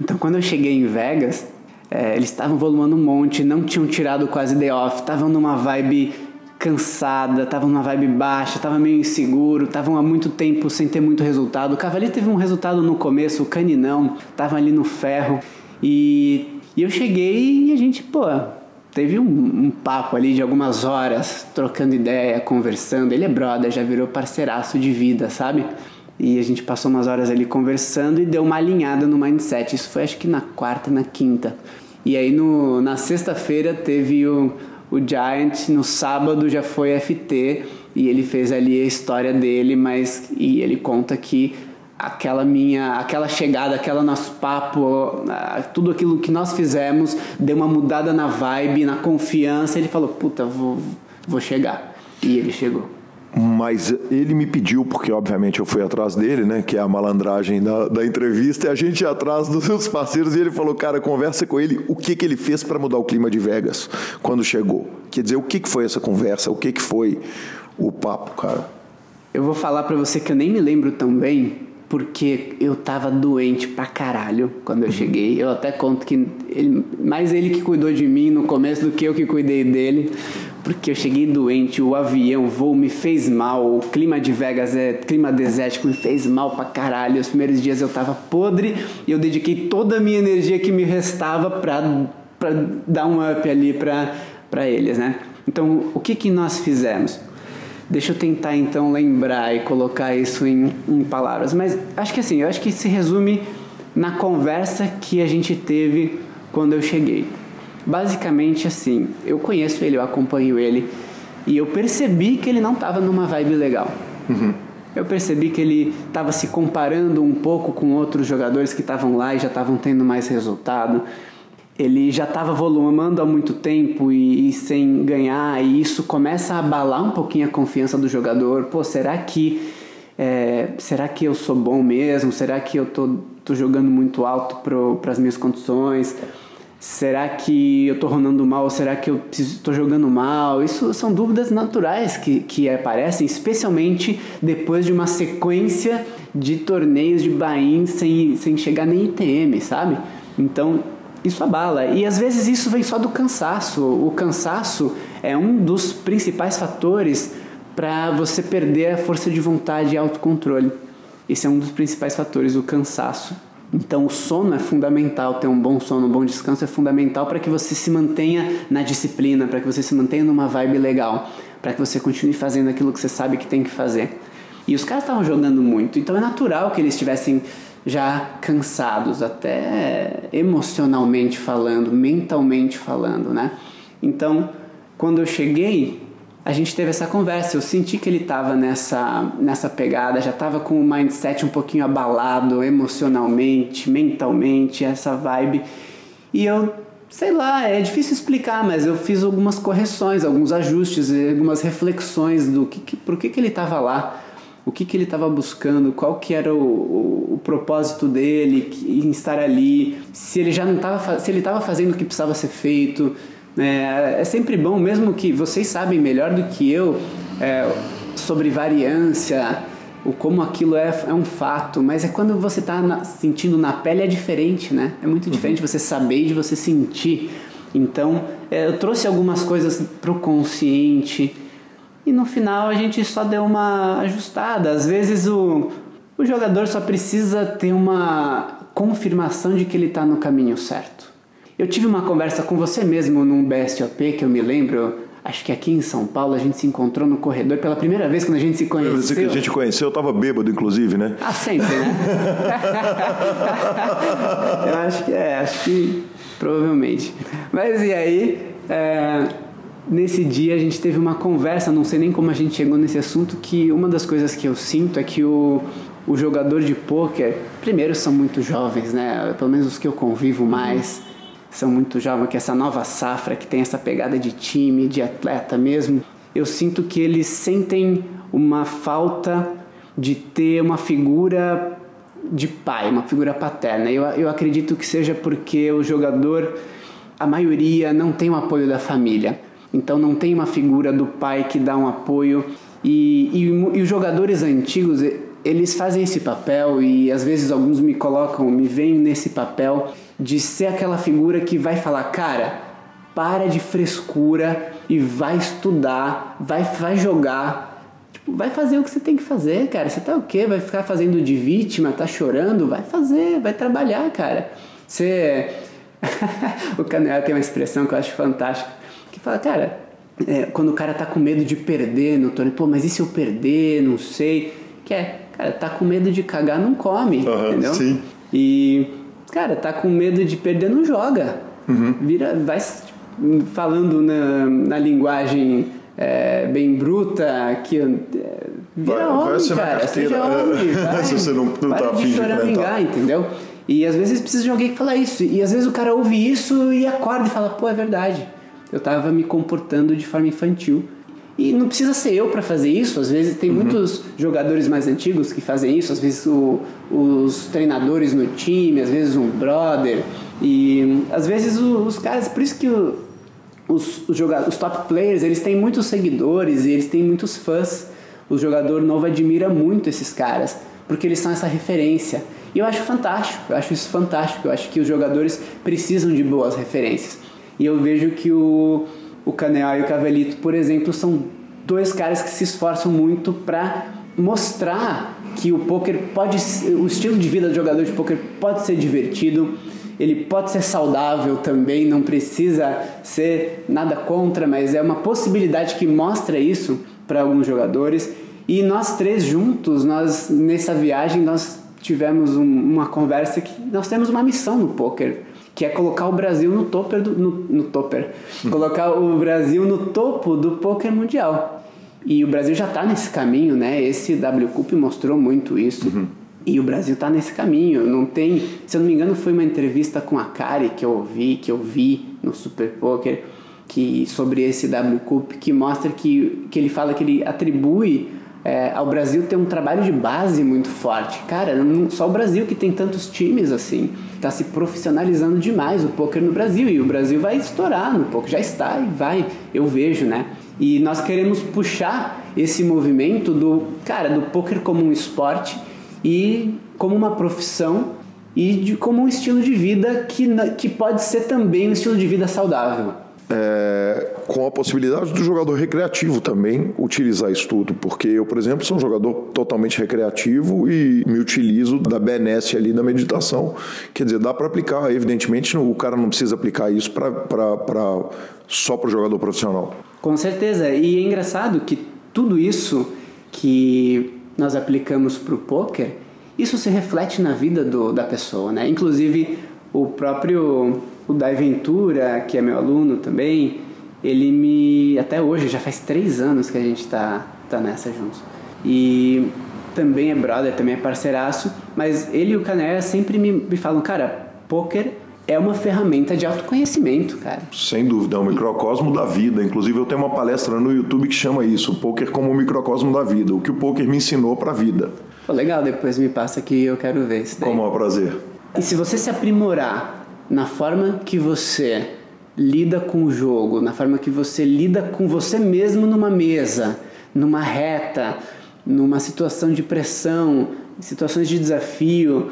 Então quando eu cheguei em Vegas, é, eles estavam volumando um monte, não tinham tirado quase day off, estavam numa vibe cansada, estavam numa vibe baixa, estavam meio inseguro, estavam há muito tempo sem ter muito resultado. O Cavaleiro teve um resultado no começo, o Caninão estava ali no ferro. E, e, eu cheguei e a gente, pô, teve um, um, papo ali de algumas horas, trocando ideia, conversando. Ele é brother, já virou parceiraço de vida, sabe? E a gente passou umas horas ali conversando e deu uma alinhada no mindset. Isso foi acho que na quarta, na quinta. E aí no, na sexta-feira teve o, o Giant, no sábado já foi FT e ele fez ali a história dele, mas e ele conta que aquela minha, aquela chegada, aquela nosso papo, tudo aquilo que nós fizemos deu uma mudada na vibe, na confiança. Ele falou: "Puta, vou vou chegar". E ele chegou mas ele me pediu, porque obviamente eu fui atrás dele, né, que é a malandragem da, da entrevista, e a gente ia atrás dos seus parceiros, e ele falou, cara, conversa com ele, o que, que ele fez para mudar o clima de Vegas quando chegou. Quer dizer, o que, que foi essa conversa, o que, que foi o papo, cara? Eu vou falar para você que eu nem me lembro tão bem, porque eu tava doente pra caralho quando eu uhum. cheguei. Eu até conto que ele, mais ele que cuidou de mim no começo do que eu que cuidei dele, porque eu cheguei doente, o avião, o voo me fez mal, o clima de Vegas é clima desértico, me fez mal pra caralho. Os primeiros dias eu tava podre e eu dediquei toda a minha energia que me restava pra, pra dar um up ali pra, pra eles, né? Então, o que que nós fizemos? Deixa eu tentar então lembrar e colocar isso em, em palavras. Mas acho que assim, eu acho que se resume na conversa que a gente teve quando eu cheguei. Basicamente assim, eu conheço ele, eu acompanho ele e eu percebi que ele não estava numa vibe legal. Uhum. Eu percebi que ele estava se comparando um pouco com outros jogadores que estavam lá e já estavam tendo mais resultado. Ele já estava volumando há muito tempo e, e, sem ganhar, e isso começa a abalar um pouquinho a confiança do jogador. Pô, será que é, será que eu sou bom mesmo? Será que eu tô, tô jogando muito alto para as minhas condições? Será que eu estou rodando mal? Será que eu estou jogando mal? Isso são dúvidas naturais que, que aparecem, especialmente depois de uma sequência de torneios de Bahia sem, sem chegar nem ITM, sabe? Então, isso abala. E às vezes isso vem só do cansaço. O cansaço é um dos principais fatores para você perder a força de vontade e autocontrole. Esse é um dos principais fatores, o cansaço. Então, o sono é fundamental, ter um bom sono, um bom descanso é fundamental para que você se mantenha na disciplina, para que você se mantenha numa vibe legal, para que você continue fazendo aquilo que você sabe que tem que fazer. E os caras estavam jogando muito, então é natural que eles estivessem já cansados, até emocionalmente falando, mentalmente falando, né? Então, quando eu cheguei, a gente teve essa conversa. Eu senti que ele estava nessa, nessa pegada, já estava com o mindset um pouquinho abalado emocionalmente, mentalmente, essa vibe. E eu, sei lá, é difícil explicar, mas eu fiz algumas correções, alguns ajustes, algumas reflexões do que, que por que, que ele estava lá, o que, que ele estava buscando, qual que era o, o, o propósito dele em estar ali, se ele já não estava, se ele estava fazendo o que precisava ser feito é, é sempre bom, mesmo que vocês sabem melhor do que eu é, sobre variância, o como aquilo é, é um fato, mas é quando você está sentindo na pele é diferente, né? É muito diferente uhum. você saber de você sentir. Então, é, eu trouxe algumas coisas pro consciente e no final a gente só deu uma ajustada. Às vezes o, o jogador só precisa ter uma confirmação de que ele está no caminho certo. Eu tive uma conversa com você mesmo num BSOP que eu me lembro, acho que aqui em São Paulo a gente se encontrou no corredor pela primeira vez quando a gente se conheceu. Eu que a gente conheceu, eu tava bêbado inclusive, né? Ah, sempre, né? eu acho que é, acho que provavelmente. Mas e aí, é, nesse dia a gente teve uma conversa, não sei nem como a gente chegou nesse assunto, que uma das coisas que eu sinto é que o, o jogador de pôquer, primeiro são muito jovens, né? Pelo menos os que eu convivo mais são muito jovens, que essa nova safra que tem essa pegada de time, de atleta mesmo, eu sinto que eles sentem uma falta de ter uma figura de pai, uma figura paterna. Eu, eu acredito que seja porque o jogador, a maioria, não tem o apoio da família. Então não tem uma figura do pai que dá um apoio. E, e, e os jogadores antigos, eles fazem esse papel e às vezes alguns me colocam, me veem nesse papel de ser aquela figura que vai falar, cara, para de frescura e vai estudar, vai, vai jogar, tipo, vai fazer o que você tem que fazer, cara. Você tá o quê? Vai ficar fazendo de vítima, tá chorando? Vai fazer, vai trabalhar, cara. Você. o Canel tem uma expressão que eu acho fantástica, que fala, cara, é, quando o cara tá com medo de perder no torneio, pô, mas e se eu perder? Não sei. Que é, cara, tá com medo de cagar, não come, uhum, entendeu? Sim. E cara, tá com medo de perder, não joga. Uhum. Vira, vai falando na, na linguagem é, bem bruta, que é, vira vai, homem, vai cara. Seja homem, vai. Se você não, não tá afim de choramingar, entendeu? E às vezes precisa de alguém que fala isso. E às vezes o cara ouve isso e acorda e fala, pô, é verdade. Eu tava me comportando de forma infantil. E não precisa ser eu para fazer isso, às vezes tem uhum. muitos jogadores mais antigos que fazem isso, às vezes o, os treinadores no time, às vezes um brother, e às vezes os, os caras, por isso que os, os, jogadores, os top players, eles têm muitos seguidores e eles têm muitos fãs. O jogador novo admira muito esses caras, porque eles são essa referência. E eu acho fantástico, eu acho isso fantástico, eu acho que os jogadores precisam de boas referências. E eu vejo que o o Canel e o Cavelito, por exemplo, são dois caras que se esforçam muito para mostrar que o poker pode o estilo de vida do jogador de poker pode ser divertido, ele pode ser saudável também, não precisa ser nada contra, mas é uma possibilidade que mostra isso para alguns jogadores. E nós três juntos, nós nessa viagem nós tivemos um, uma conversa que nós temos uma missão no poker, que é colocar o Brasil no topper do, no, no topper, colocar o Brasil no topo do poker mundial. E o Brasil já está nesse caminho, né? Esse W Cup mostrou muito isso. Uhum. E o Brasil está nesse caminho. Não tem, se eu não me engano, foi uma entrevista com a Kari que eu ouvi, que eu vi no Super Poker, que sobre esse W Cup, que mostra que, que ele fala que ele atribui é, ao Brasil ter um trabalho de base muito forte. Cara, não, só o Brasil que tem tantos times assim. Está se profissionalizando demais o poker no Brasil e o Brasil vai estourar no poker, já está e vai, eu vejo, né? E nós queremos puxar esse movimento do, cara, do poker como um esporte e como uma profissão e de, como um estilo de vida que, que pode ser também um estilo de vida saudável. É, com a possibilidade do jogador recreativo também utilizar isso tudo, porque eu, por exemplo, sou um jogador totalmente recreativo e me utilizo da benesse ali da meditação. Quer dizer, dá para aplicar, evidentemente, o cara não precisa aplicar isso pra, pra, pra só para o jogador profissional. Com certeza, e é engraçado que tudo isso que nós aplicamos para o poker, isso se reflete na vida do, da pessoa, né? Inclusive o próprio o Dai Ventura, que é meu aluno também, ele me até hoje já faz três anos que a gente tá tá nessa juntos e também é brother, também é parceiraço, mas ele e o Cané sempre me, me falam, cara, poker é uma ferramenta de autoconhecimento, cara. Sem dúvida, é um microcosmo da vida. Inclusive, eu tenho uma palestra no YouTube que chama isso, o poker como um microcosmo da vida, o que o poker me ensinou para a vida. Pô, legal, depois me passa que eu quero ver isso daí. Com o prazer. E se você se aprimorar na forma que você lida com o jogo, na forma que você lida com você mesmo numa mesa, numa reta, numa situação de pressão, situações de desafio,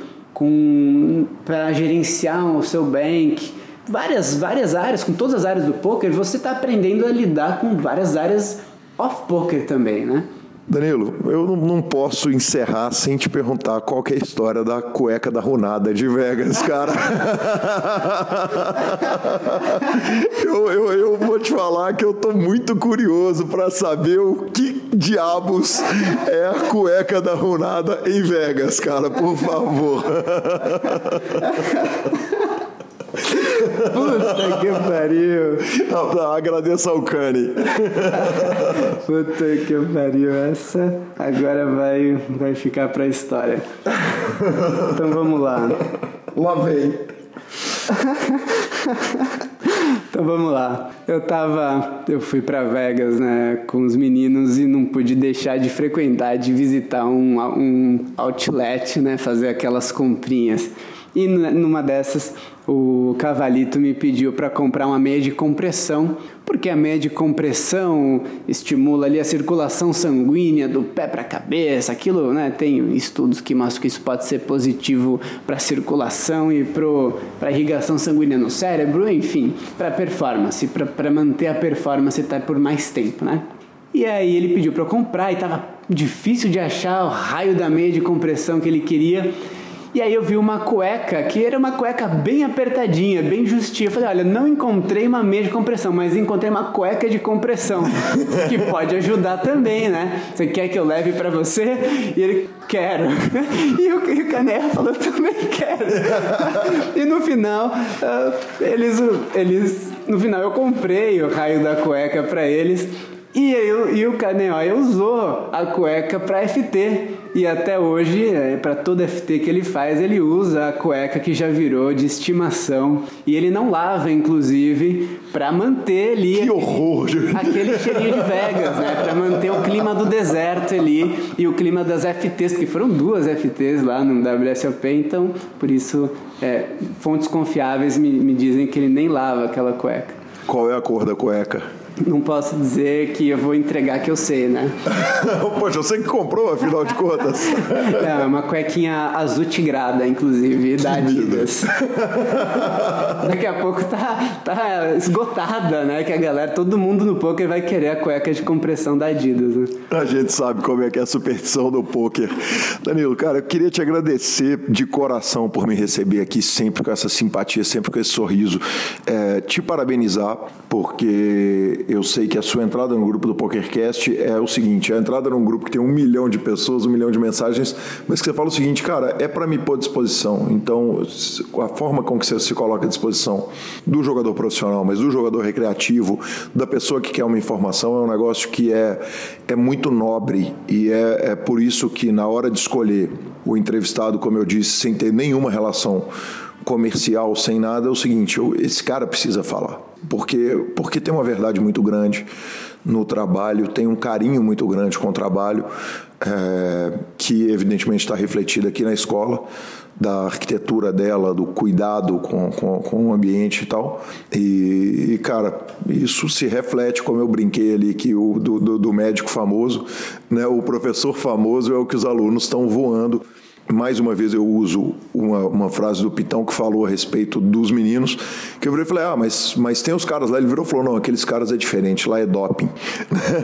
para gerenciar o seu bank, várias várias áreas, com todas as áreas do poker, você está aprendendo a lidar com várias áreas off poker também, né? Danilo, eu não posso encerrar sem te perguntar qual é a história da cueca da runada de Vegas, cara. eu, eu, eu, vou te falar que eu tô muito curioso para saber o que diabos é a cueca da runada em Vegas, cara, por favor. Puta que pariu. Agradeço ao Cani. Puta que pariu. Essa agora vai, vai ficar pra história. Então vamos lá. Lá vem. Então vamos lá. Eu tava, eu fui para Vegas, né, com os meninos e não pude deixar de frequentar, de visitar um, um outlet, né, fazer aquelas comprinhas. E numa dessas, o Cavalito me pediu para comprar uma meia de compressão, porque a meia de compressão estimula ali a circulação sanguínea do pé para a cabeça. Aquilo, né, tem estudos que mostram que isso pode ser positivo para a circulação e para irrigação sanguínea no cérebro, enfim, para performance, para manter a performance por mais tempo, né? E aí ele pediu para eu comprar e estava difícil de achar o raio da meia de compressão que ele queria. E aí eu vi uma cueca que era uma cueca bem apertadinha, bem justinha. Eu falei, olha, não encontrei uma meia de compressão, mas encontrei uma cueca de compressão, que pode ajudar também, né? Você quer que eu leve para você? E ele, quero. E o, e o falou, também quero. E no final, uh, eles, eles, no final eu comprei o raio da cueca para eles. E, eu, e o Caneóia usou a cueca para FT. E até hoje, é, para todo FT que ele faz, ele usa a cueca que já virou de estimação. E ele não lava, inclusive, para manter ali. Que horror! Aquele cheirinho de Vegas, né? Para manter o clima do deserto ali e o clima das FTs, que foram duas FTs lá no WSOP. Então, por isso, é, fontes confiáveis me, me dizem que ele nem lava aquela cueca. Qual é a cor da cueca? Não posso dizer que eu vou entregar que eu sei, né? Poxa, você que comprou, afinal de contas. É, uma cuequinha azul tigrada, inclusive, da Adidas. Daqui a pouco tá, tá esgotada, né? Que a galera, todo mundo no poker vai querer a cueca de compressão da Adidas, né? A gente sabe como é que é a superstição do poker. Danilo, cara, eu queria te agradecer de coração por me receber aqui sempre com essa simpatia, sempre com esse sorriso. É, te parabenizar, porque eu sei que a sua entrada no grupo do PokerCast é o seguinte: a entrada num grupo que tem um milhão de pessoas, um milhão de mensagens, mas que você fala o seguinte, cara, é para me pôr à disposição. Então, a forma com que você se coloca à disposição do jogador profissional, mas do jogador recreativo, da pessoa que quer uma informação, é um negócio que é, é muito nobre e é, é por isso que na hora de escolher o entrevistado, como eu disse, sem ter nenhuma relação comercial, sem nada, é o seguinte: eu, esse cara precisa falar. Porque, porque tem uma verdade muito grande no trabalho, tem um carinho muito grande com o trabalho, é, que evidentemente está refletido aqui na escola, da arquitetura dela, do cuidado com, com, com o ambiente e tal. E, e, cara, isso se reflete, como eu brinquei ali, que o do, do, do médico famoso, né, o professor famoso é o que os alunos estão voando mais uma vez eu uso uma, uma, frase do Pitão que falou a respeito dos meninos, que eu virei e falei, ah, mas, mas tem os caras lá, ele virou e falou, não, aqueles caras é diferente, lá é doping.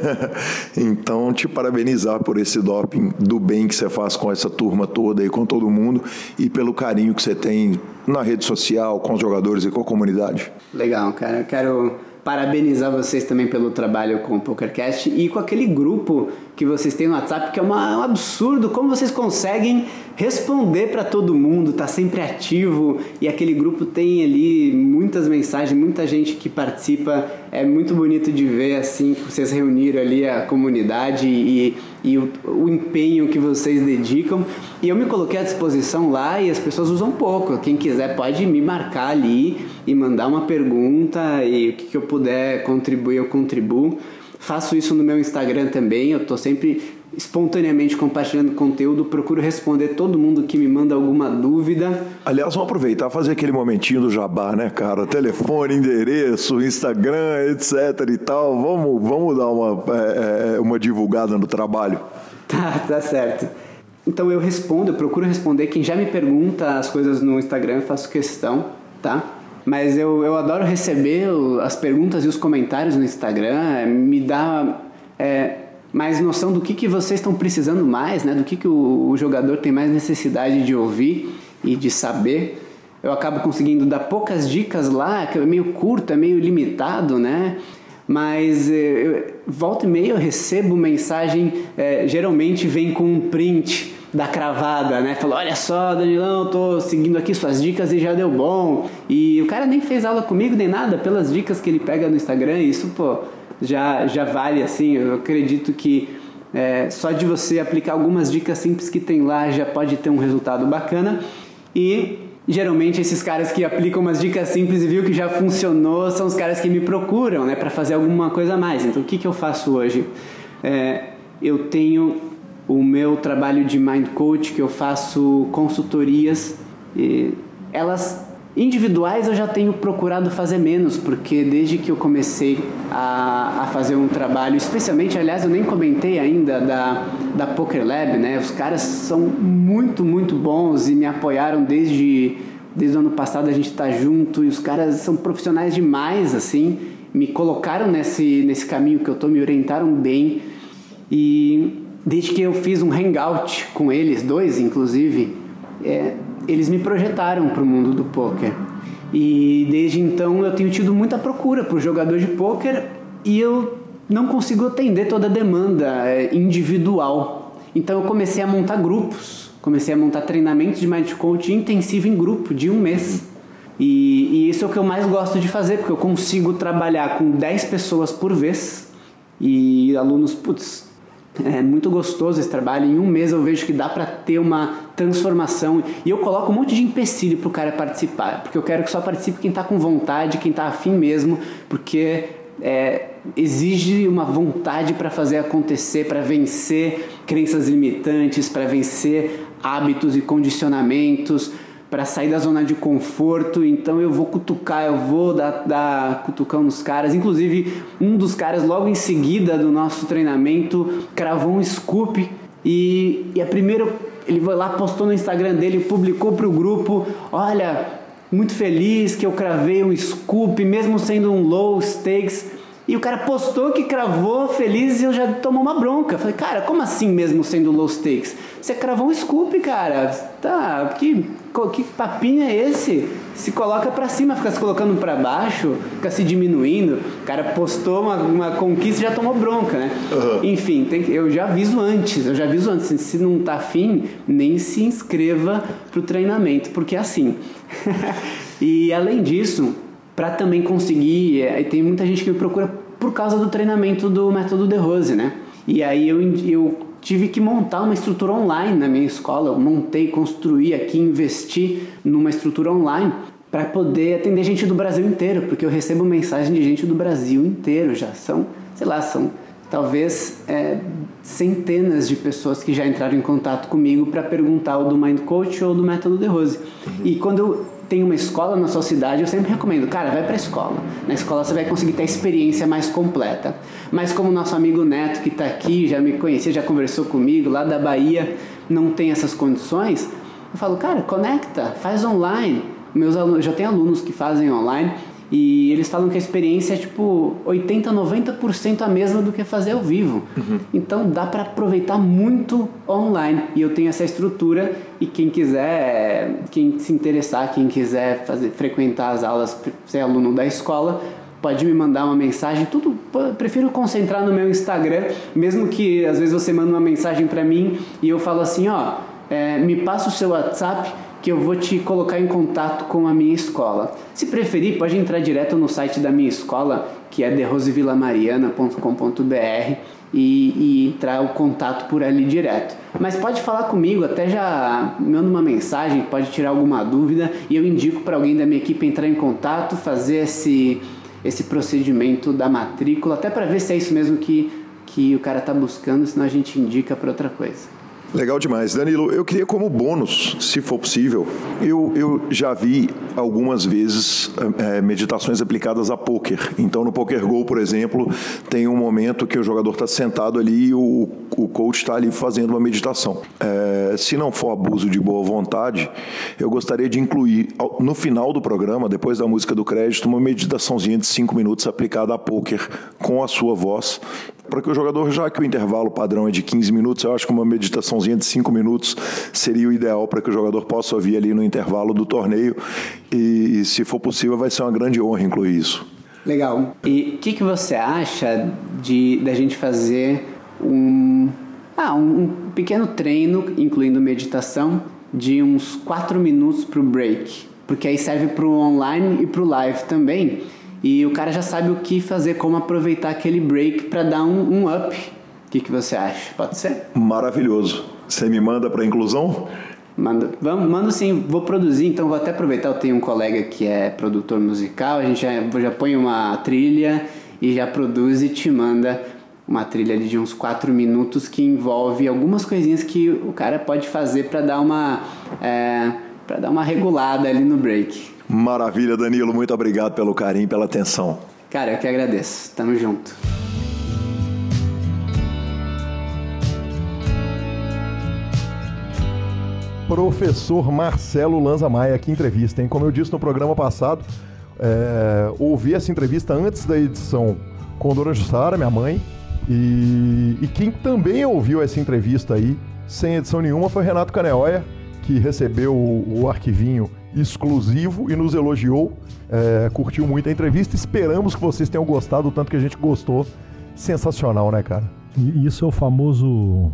então, te parabenizar por esse doping, do bem que você faz com essa turma toda e com todo mundo, e pelo carinho que você tem na rede social, com os jogadores e com a comunidade. Legal, cara, eu quero parabenizar vocês também pelo trabalho com o PokerCast e com aquele grupo que vocês têm no WhatsApp, que é uma, um absurdo como vocês conseguem responder para todo mundo, tá sempre ativo e aquele grupo tem ali muitas mensagens, muita gente que participa. É muito bonito de ver assim que vocês reuniram ali a comunidade e, e o, o, empenho que vocês dedicam. E eu me coloquei à disposição lá e as pessoas usam pouco. Quem quiser pode me marcar ali e mandar uma pergunta e o que, que eu puder contribuir, eu contribuo. Faço isso no meu Instagram também, eu estou sempre espontaneamente compartilhando conteúdo, procuro responder todo mundo que me manda alguma dúvida. Aliás, vamos aproveitar fazer aquele momentinho do jabá, né, cara? Telefone, endereço, Instagram, etc e tal. Vamos, vamos dar uma, é, é uma divulgada no trabalho. Tá, tá certo. Então eu respondo, eu procuro responder. Quem já me pergunta as coisas no Instagram, eu faço questão, tá? Mas eu, eu adoro receber as perguntas e os comentários no Instagram, me dá é, mais noção do que, que vocês estão precisando mais, né? do que, que o, o jogador tem mais necessidade de ouvir e de saber. Eu acabo conseguindo dar poucas dicas lá, que é meio curto, é meio limitado, né? mas é, eu, volta e meia eu recebo mensagem, é, geralmente vem com um print da cravada, né? Falou, olha só, Danilão, tô seguindo aqui suas dicas e já deu bom. E o cara nem fez aula comigo nem nada, pelas dicas que ele pega no Instagram, isso, pô, já, já vale, assim, eu acredito que é, só de você aplicar algumas dicas simples que tem lá já pode ter um resultado bacana. E geralmente esses caras que aplicam umas dicas simples e viu que já funcionou são os caras que me procuram, né, para fazer alguma coisa a mais. Então, o que, que eu faço hoje? É, eu tenho o meu trabalho de Mind Coach, que eu faço consultorias, elas individuais eu já tenho procurado fazer menos, porque desde que eu comecei a, a fazer um trabalho, especialmente, aliás, eu nem comentei ainda da, da Poker Lab, né? Os caras são muito, muito bons e me apoiaram desde, desde o ano passado, a gente está junto e os caras são profissionais demais, assim, me colocaram nesse, nesse caminho que eu estou, me orientaram bem e desde que eu fiz um hangout com eles, dois inclusive, é, eles me projetaram para o mundo do poker. E desde então eu tenho tido muita procura por jogador de poker e eu não consigo atender toda a demanda é, individual. Então eu comecei a montar grupos, comecei a montar treinamentos de mind coach intensivo em grupo de um mês. E, e isso é o que eu mais gosto de fazer, porque eu consigo trabalhar com 10 pessoas por vez e alunos, putz, é muito gostoso esse trabalho. Em um mês eu vejo que dá para ter uma transformação. E eu coloco um monte de empecilho para o cara participar. Porque eu quero que só participe quem está com vontade, quem está afim mesmo. Porque é, exige uma vontade para fazer acontecer, para vencer crenças limitantes, para vencer hábitos e condicionamentos, para sair da zona de conforto, então eu vou cutucar, eu vou dar, dar cutucão nos caras. Inclusive, um dos caras, logo em seguida do nosso treinamento, cravou um scoop e, e a primeira, ele foi lá, postou no Instagram dele, publicou para o grupo: Olha, muito feliz que eu cravei um scoop, mesmo sendo um low stakes. E o cara postou que cravou feliz e eu já tomou uma bronca. Falei, cara, como assim mesmo sendo low stakes? Você cravou um scoop, cara. Tá, que, que papinho é esse? Se coloca para cima, fica se colocando para baixo, fica se diminuindo. O cara postou uma, uma conquista e já tomou bronca, né? Uhum. Enfim, tem, eu já aviso antes, eu já aviso antes. Se não tá afim, nem se inscreva pro treinamento, porque é assim. e além disso, para também conseguir. É, tem muita gente que me procura por causa do treinamento do método De Rose, né? E aí eu, eu tive que montar uma estrutura online na minha escola. Eu montei, construí aqui, investi numa estrutura online para poder atender gente do Brasil inteiro, porque eu recebo mensagem de gente do Brasil inteiro já. São, sei lá, são talvez é, centenas de pessoas que já entraram em contato comigo para perguntar o do Mind Coach ou do método De Rose. Uhum. E quando eu tem uma escola na sua cidade, eu sempre recomendo, cara, vai para a escola. Na escola você vai conseguir ter a experiência mais completa. Mas como nosso amigo Neto que está aqui, já me conhecia, já conversou comigo, lá da Bahia, não tem essas condições, eu falo, cara, conecta, faz online. Meus alunos, já tem alunos que fazem online e eles falam que a experiência é tipo 80, 90% a mesma do que fazer ao vivo. Uhum. Então dá para aproveitar muito online. E eu tenho essa estrutura e quem quiser, quem se interessar, quem quiser fazer, frequentar as aulas, ser aluno da escola, pode me mandar uma mensagem. Tudo prefiro concentrar no meu Instagram, mesmo que às vezes você manda uma mensagem para mim e eu falo assim, ó, é, me passa o seu WhatsApp que eu vou te colocar em contato com a minha escola. Se preferir, pode entrar direto no site da minha escola, que é derrosevillamariana.com.br e, e entrar o contato por ali direto. Mas pode falar comigo, até já manda uma mensagem, pode tirar alguma dúvida e eu indico para alguém da minha equipe entrar em contato, fazer esse, esse procedimento da matrícula, até para ver se é isso mesmo que, que o cara está buscando, senão a gente indica para outra coisa. Legal demais. Danilo, eu queria como bônus, se for possível, eu, eu já vi algumas vezes é, meditações aplicadas a poker. Então, no Poker Go, por exemplo, tem um momento que o jogador está sentado ali e o, o coach está ali fazendo uma meditação. É, se não for abuso de boa vontade, eu gostaria de incluir no final do programa, depois da música do crédito, uma meditaçãozinha de cinco minutos aplicada a poker com a sua voz para que o jogador, já que o intervalo padrão é de 15 minutos, eu acho que uma de 5 minutos seria o ideal para que o jogador possa ouvir ali no intervalo do torneio. E, se for possível, vai ser uma grande honra incluir isso. Legal. E o que, que você acha de da gente fazer um, ah, um, um pequeno treino, incluindo meditação, de uns 4 minutos para o break? Porque aí serve para o online e para o live também e o cara já sabe o que fazer, como aproveitar aquele break para dar um, um up. O que, que você acha? Pode ser? Maravilhoso. Você me manda para inclusão? Manda, vamos, mando sim, vou produzir, então vou até aproveitar, eu tenho um colega que é produtor musical, a gente já, já põe uma trilha e já produz e te manda uma trilha de uns 4 minutos que envolve algumas coisinhas que o cara pode fazer para dar uma é, para dar uma regulada ali no break. Maravilha, Danilo. Muito obrigado pelo carinho, pela atenção. Cara, eu que agradeço. Tamo junto. Professor Marcelo Lanza Maia, que entrevista, hein? Como eu disse no programa passado, é, ouvi essa entrevista antes da edição com Dona Jussara, minha mãe, e, e quem também ouviu essa entrevista aí, sem edição nenhuma, foi Renato Caneoia, que recebeu o, o arquivinho exclusivo e nos elogiou. É, curtiu muito a entrevista. Esperamos que vocês tenham gostado, tanto que a gente gostou. Sensacional, né, cara? E isso é o famoso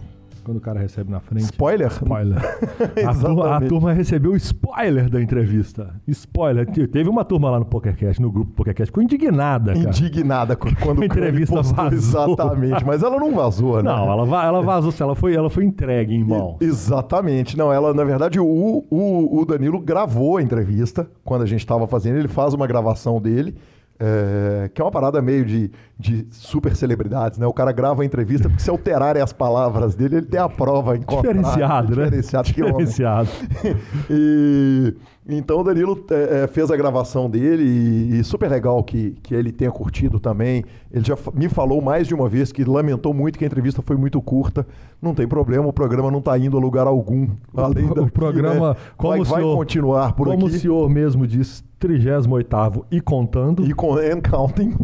quando o cara recebe na frente. Spoiler? Spoiler. a, turma, a, turma, recebeu spoiler da entrevista. Spoiler. Teve uma turma lá no PokerCast, no grupo PokerCast, ficou indignada, cara. Indignada quando a entrevista vazou. Exatamente, mas ela não vazou, né? Não, ela, ela vazou, ela foi, ela foi entregue em mão. Exatamente. Não, ela, na verdade, o, o, o Danilo gravou a entrevista quando a gente estava fazendo, ele faz uma gravação dele é, que é uma parada meio de, de super celebridades, né? O cara grava a entrevista porque se alterarem as palavras dele, ele tem a prova em Diferenciado, né? Diferenciado. Diferenciado. e então o Danilo é, é, fez a gravação dele e, e, super legal que, que ele tenha curtido também. Ele já me falou mais de uma vez que lamentou muito que a entrevista foi muito curta. Não tem problema, o programa não está indo a lugar algum. Além o, daqui, o programa, né? como vai, o senhor, vai continuar por como aqui. Como o senhor mesmo disse, 38 e contando. E com and counting.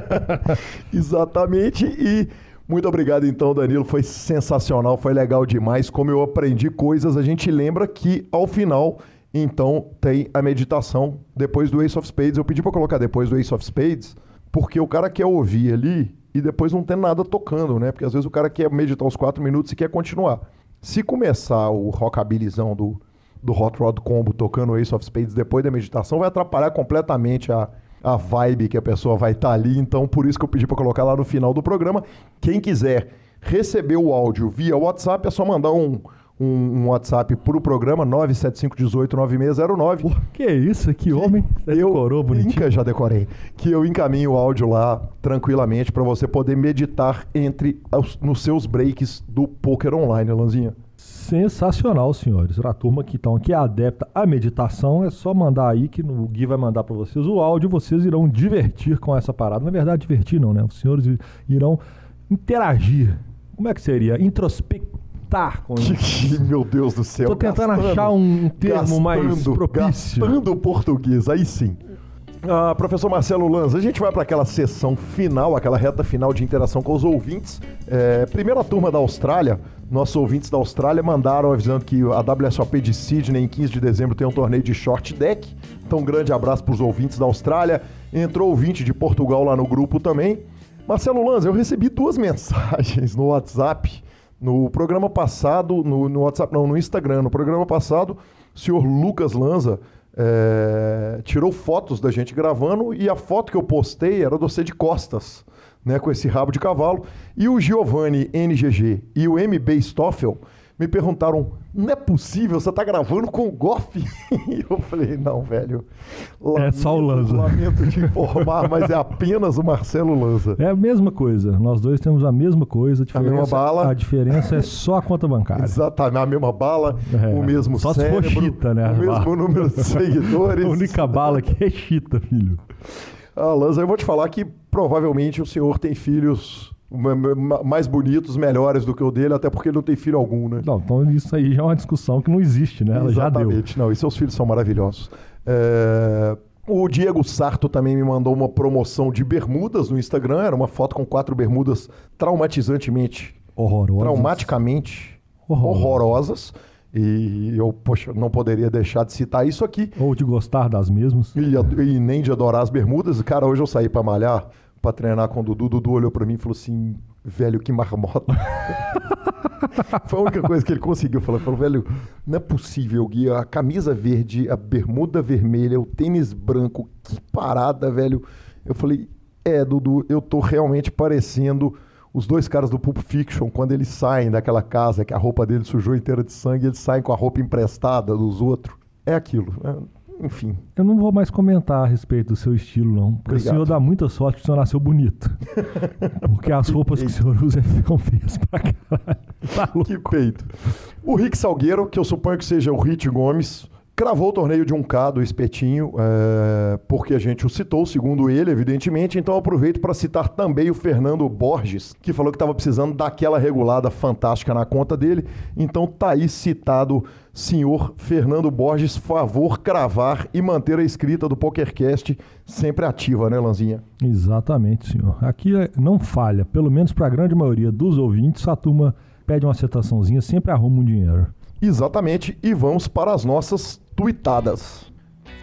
Exatamente. E muito obrigado então, Danilo. Foi sensacional, foi legal demais. Como eu aprendi coisas, a gente lembra que ao final então tem a meditação depois do Ace of Spades. Eu pedi para colocar depois do Ace of Spades, porque o cara quer ouvir ali e depois não tem nada tocando, né? Porque às vezes o cara quer meditar os quatro minutos e quer continuar. Se começar o rockabilizão do, do Hot Rod Combo tocando Ace of Spades depois da meditação, vai atrapalhar completamente a, a vibe que a pessoa vai estar tá ali. Então, por isso que eu pedi para colocar lá no final do programa. Quem quiser receber o áudio via WhatsApp, é só mandar um, um, um WhatsApp para o programa 975189609. que isso? Que homem! Você eu decorou bonitinho. já decorei. Que eu encaminho o áudio lá tranquilamente para você poder meditar entre os, nos seus breaks do poker online, Lanzinha. Sensacional, senhores. A turma que estão aqui é adepta à meditação, é só mandar aí que o Gui vai mandar para vocês o áudio, vocês irão divertir com essa parada. Na verdade, divertir não, né? Os senhores irão interagir. Como é que seria? Introspectar com isso. Meu Deus do céu. Tô tentando gastando, achar um termo gastando, mais propício. Gastando português, aí sim. Ah, professor Marcelo Lanza, a gente vai para aquela sessão final, aquela reta final de interação com os ouvintes. É, primeira turma da Austrália, nossos ouvintes da Austrália mandaram avisando que a WSOP de Sydney em 15 de dezembro tem um torneio de short deck. Então, um grande abraço para os ouvintes da Austrália. Entrou ouvinte de Portugal lá no grupo também. Marcelo Lanza, eu recebi duas mensagens no WhatsApp no programa passado, no, no WhatsApp, não, no Instagram. No programa passado, o senhor Lucas Lanza é, tirou fotos da gente gravando e a foto que eu postei era do você de costas, né, com esse rabo de cavalo. E o Giovanni NGG e o MB Stoffel me perguntaram: não é possível, você tá gravando com o Goff? E eu falei: não, velho. Lamento, é só o Lanza. Lamento te informar, mas é apenas o Marcelo Lanza. É a mesma coisa. Nós dois temos a mesma coisa. A, a mesma bala. A diferença é só a conta bancária. Exatamente, a mesma bala, é, o mesmo só cérebro, se for chita, né? o mesmo número de seguidores. a única bala que é chita, filho. Ah, Lanza, eu vou te falar que provavelmente o senhor tem filhos mais bonitos, melhores do que o dele, até porque ele não tem filho algum, né? Não, então isso aí já é uma discussão que não existe, né? Ela Exatamente, não. E seus filhos são maravilhosos. É... O Diego Sarto também me mandou uma promoção de bermudas no Instagram. Era uma foto com quatro bermudas traumatizantemente. Horrorosas. Traumaticamente horrorosas. horrorosas. E eu, poxa, não poderia deixar de citar isso aqui. Ou de gostar das mesmas. E, e nem de adorar as bermudas. Cara, hoje eu saí para malhar para treinar com o Dudu. O Dudu olhou para mim e falou assim: velho, que marmota. Foi a única coisa que ele conseguiu. Falou, falou, velho, não é possível, Gui. A camisa verde, a bermuda vermelha, o tênis branco, que parada, velho. Eu falei, é, Dudu, eu tô realmente parecendo os dois caras do Pulp Fiction, quando eles saem daquela casa que a roupa deles sujou inteira de sangue, eles saem com a roupa emprestada dos outros. É aquilo. É enfim. Eu não vou mais comentar a respeito do seu estilo, não. Porque Obrigado. o senhor dá muita sorte que o senhor nasceu bonito. porque as roupas que o senhor usa ficam feias pra caralho. Tá. Que peito. O Rick Salgueiro, que eu suponho que seja o Rit Gomes, cravou o torneio de um K do Espetinho, é, porque a gente o citou, segundo ele, evidentemente. Então aproveito para citar também o Fernando Borges, que falou que estava precisando daquela regulada fantástica na conta dele. Então tá aí citado senhor Fernando Borges, favor cravar e manter a escrita do PokerCast sempre ativa, né, Lanzinha? Exatamente, senhor. Aqui é, não falha, pelo menos para a grande maioria dos ouvintes, a turma pede uma citaçãozinha, sempre arruma um dinheiro. Exatamente, e vamos para as nossas tuitadas.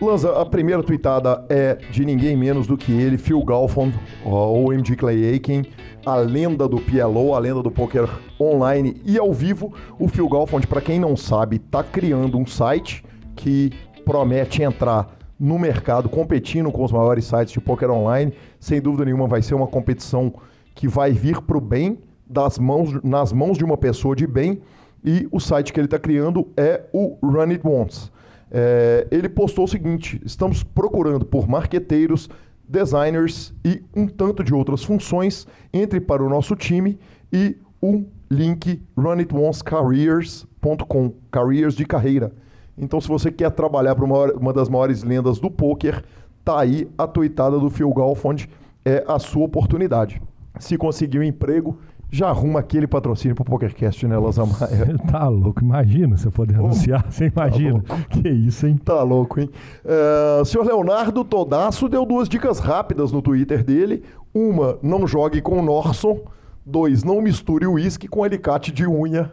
Lanza, a primeira tuitada é de ninguém menos do que ele, Phil Galfond, ou MG Clay Aiken, a lenda do PLO, a lenda do poker online e ao vivo. O Phil Galfond, para quem não sabe, está criando um site que promete entrar no mercado competindo com os maiores sites de poker online. Sem dúvida nenhuma, vai ser uma competição que vai vir para o bem das mãos, nas mãos de uma pessoa de bem. E o site que ele está criando é o Run It Once. É, ele postou o seguinte: estamos procurando por marqueteiros designers e um tanto de outras funções. Entre para o nosso time e o link runitOnceCareers.com, careers de carreira. Então, se você quer trabalhar para uma, uma das maiores lendas do poker, tá aí a tuitada do Phil Galfond, é a sua oportunidade. Se conseguir um emprego, já arruma aquele patrocínio pro PokerCast, né, Lanza Maia? tá louco, imagina você poder anunciar, você imagina. Tá que isso, hein? Tá louco, hein? Uh, senhor Leonardo Todasso deu duas dicas rápidas no Twitter dele. Uma, não jogue com Norson. Dois, não misture o uísque com alicate de unha.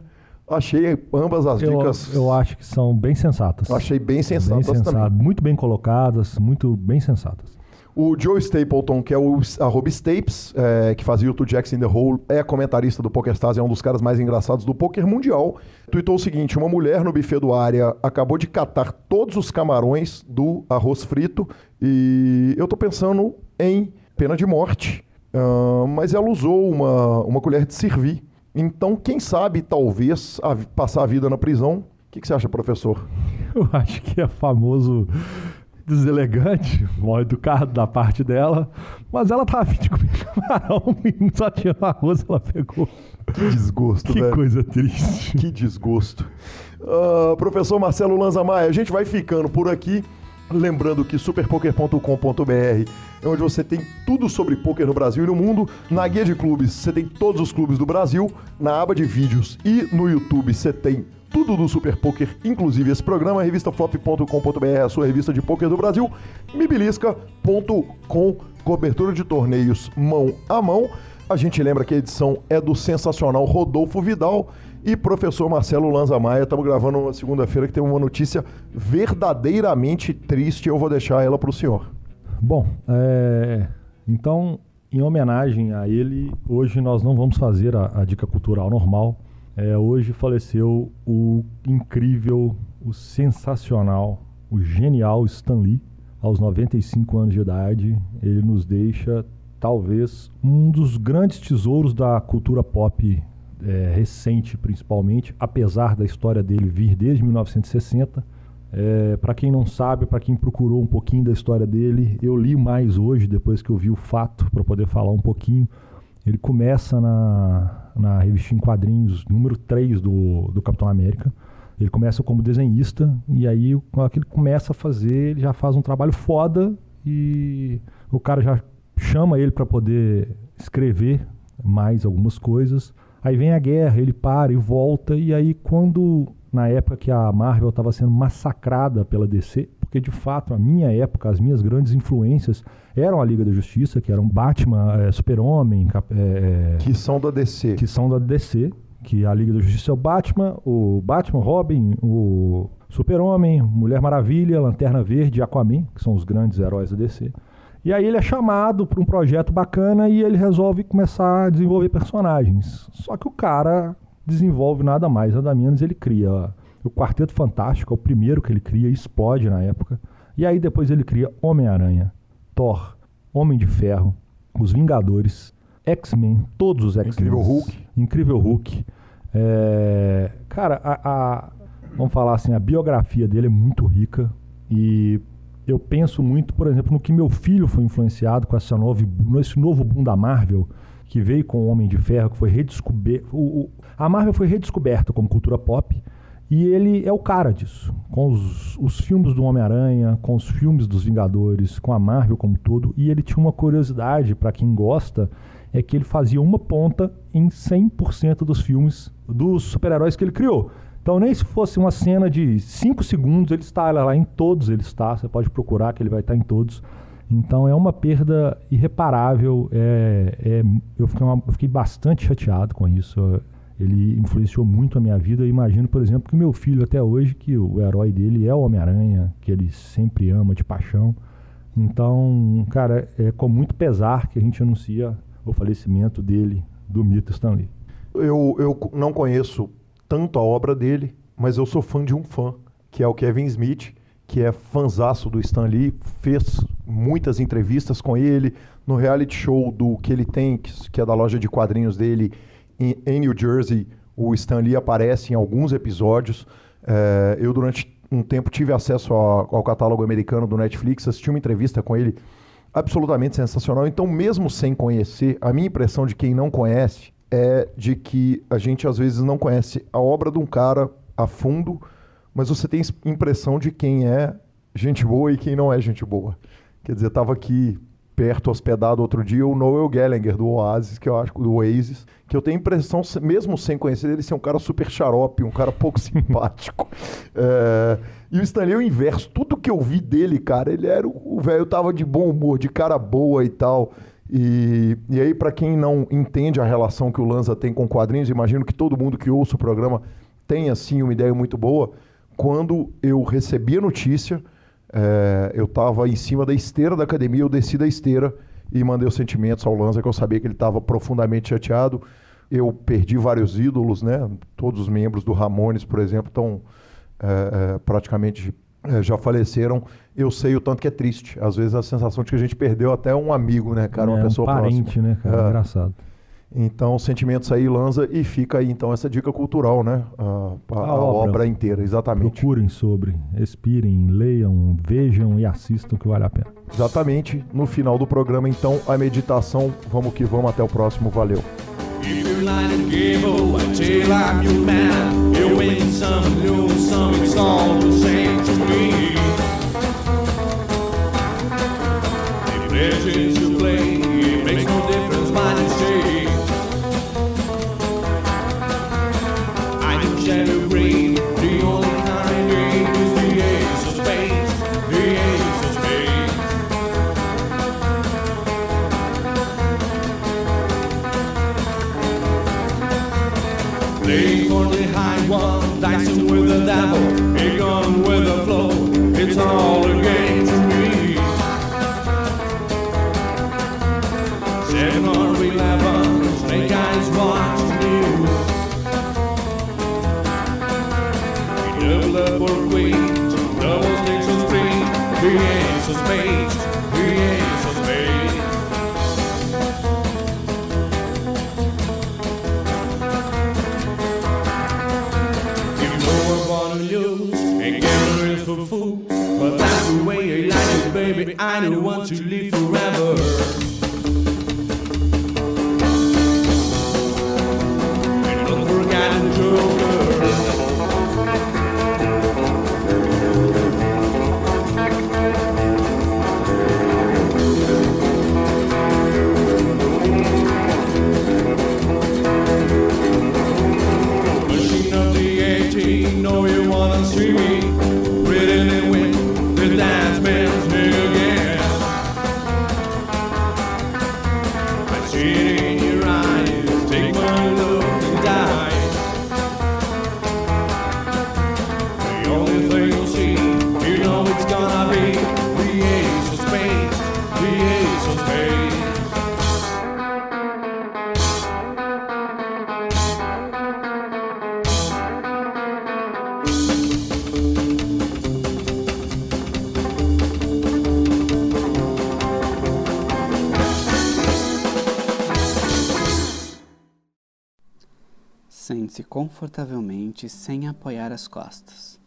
Achei ambas as eu, dicas. Eu acho que são bem sensatas. Achei bem sensatas bem também. Muito bem colocadas, muito bem sensatas. O Joe Stapleton, que é o arroba Stapes, é, que fazia o Two Jacks in the Hole, é comentarista do PokerStars, é um dos caras mais engraçados do poker mundial. Tweetou o seguinte: uma mulher no buffet do área acabou de catar todos os camarões do arroz frito e eu tô pensando em pena de morte. Uh, mas ela usou uma, uma colher de servir. Então, quem sabe, talvez, a, passar a vida na prisão. O que, que você acha, professor? Eu acho que é famoso deselegante, mal educado da parte dela, mas ela tava afim de comer camarão e só tinha arroz, ela pegou. Que desgosto, que velho. Que coisa triste. Que desgosto. Uh, professor Marcelo Lanza Maia, a gente vai ficando por aqui. Lembrando que superpoker.com.br é onde você tem tudo sobre poker no Brasil e no mundo. Na guia de clubes, você tem todos os clubes do Brasil. Na aba de vídeos e no YouTube, você tem tudo do Super Poker, inclusive esse programa, revistaflop.com.br, a sua revista de poker do Brasil, mibilisca.com, cobertura de torneios mão a mão. A gente lembra que a edição é do sensacional Rodolfo Vidal e professor Marcelo Lanza Maia. Estamos gravando uma segunda-feira que tem uma notícia verdadeiramente triste. Eu vou deixar ela para o senhor. Bom, é... então, em homenagem a ele, hoje nós não vamos fazer a, a dica cultural normal é, hoje faleceu o incrível, o sensacional, o genial Stan Lee, aos 95 anos de idade. Ele nos deixa, talvez, um dos grandes tesouros da cultura pop é, recente, principalmente, apesar da história dele vir desde 1960. É, para quem não sabe, para quem procurou um pouquinho da história dele, eu li mais hoje, depois que eu vi o fato, para poder falar um pouquinho. Ele começa na, na revista em quadrinhos número 3 do, do Capitão América. Ele começa como desenhista e aí quando ele começa a fazer, ele já faz um trabalho foda e o cara já chama ele para poder escrever mais algumas coisas. Aí vem a guerra, ele para e volta e aí quando na época que a Marvel estava sendo massacrada pela DC, porque de fato, a minha época, as minhas grandes influências eram a Liga da Justiça, que eram Batman, é, Super-Homem. É, que são da DC. Que são da DC, que a Liga da Justiça é o Batman, o Batman, Robin, o Super-Homem, Mulher Maravilha, Lanterna Verde e Aquaman, que são os grandes heróis da DC. E aí ele é chamado para um projeto bacana e ele resolve começar a desenvolver personagens. Só que o cara desenvolve nada mais, nada menos, ele cria o Quarteto Fantástico, é o primeiro que ele cria, explode na época. E aí depois ele cria Homem-Aranha, Thor, Homem de Ferro, Os Vingadores, X-Men, todos os X-Men. Incrível Hulk. Incrível Hulk. É... Cara, a, a, vamos falar assim, a biografia dele é muito rica e eu penso muito, por exemplo, no que meu filho foi influenciado com essa novo, esse novo boom da Marvel, que veio com o Homem de Ferro, que foi redescoberto. A Marvel foi redescoberta como cultura pop e ele é o cara disso. Com os, os filmes do Homem-Aranha, com os filmes dos Vingadores, com a Marvel como todo. E ele tinha uma curiosidade, para quem gosta, é que ele fazia uma ponta em 100% dos filmes dos super-heróis que ele criou. Então, nem se fosse uma cena de 5 segundos, ele está lá, em todos ele está. Você pode procurar que ele vai estar em todos. Então, é uma perda irreparável. É, é eu, fiquei uma, eu fiquei bastante chateado com isso ele influenciou muito a minha vida. Eu imagino, por exemplo, que o meu filho até hoje, que o herói dele é o Homem-Aranha, que ele sempre ama de paixão. Então, cara, é com muito pesar que a gente anuncia o falecimento dele, do mito Stanley. Eu, eu não conheço tanto a obra dele, mas eu sou fã de um fã, que é o Kevin Smith, que é fanzaço do Stan Lee, fez muitas entrevistas com ele no reality show do que ele tem, que é da loja de quadrinhos dele, em, em New Jersey, o Stan Lee aparece em alguns episódios. É, eu, durante um tempo, tive acesso ao, ao, catálogo americano do Netflix, assisti uma entrevista com ele absolutamente sensacional. Então, mesmo sem conhecer, a minha impressão de quem não conhece é de que a gente às vezes não conhece a obra de um cara a fundo, mas você tem impressão de quem é gente boa e quem não é gente boa. Quer dizer, estava aqui perto, hospedado outro dia, o Noel Gallagher, do Oasis, que eu acho, do Oasis, que eu tenho a impressão, mesmo sem conhecer ele, ser um cara super xarope, um cara pouco simpático. É... E o Stanley é o inverso. Tudo que eu vi dele, cara, ele era o velho, tava de bom humor, de cara boa e tal. E, e aí, para quem não entende a relação que o Lanza tem com quadrinhos, imagino que todo mundo que ouça o programa tem, assim, uma ideia muito boa. Quando eu recebi a notícia, é, eu estava em cima da esteira da academia, eu desci da esteira e mandei os sentimentos ao Lanza, que eu sabia que ele estava profundamente chateado. Eu perdi vários ídolos, né? Todos os membros do Ramones, por exemplo, estão é, é, praticamente é, já faleceram. Eu sei o tanto que é triste. Às vezes a sensação de que a gente perdeu até um amigo, né, cara? Uma é, pessoa um parente, próxima. né, cara? É. Engraçado. Então, sentimentos aí, Lanza, e fica aí então essa dica cultural, né? A, a- a obra. obra. inteira, exatamente. Procurem sobre, respirem, leiam, vejam e assistam que vale a pena. Exatamente. No final do programa, então, a meditação. Vamos que vamos, até o próximo. Valeu. If confortavelmente sem apoiar as costas.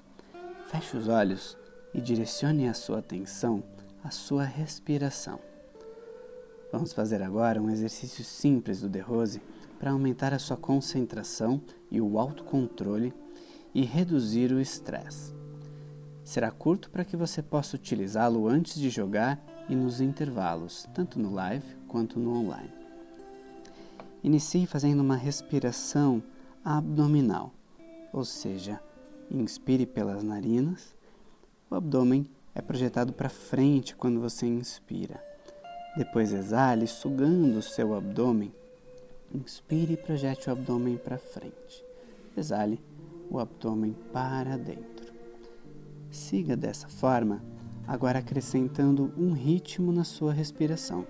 Feche os olhos e direcione a sua atenção à sua respiração. Vamos fazer agora um exercício simples do The Rose para aumentar a sua concentração e o autocontrole e reduzir o estresse. Será curto para que você possa utilizá-lo antes de jogar e nos intervalos, tanto no live quanto no online. Inicie fazendo uma respiração abdominal, ou seja, inspire pelas narinas. O abdômen é projetado para frente quando você inspira. Depois exale, sugando o seu abdômen. Inspire e projete o abdômen para frente. Exale o abdômen para dentro. Siga dessa forma, agora acrescentando um ritmo na sua respiração.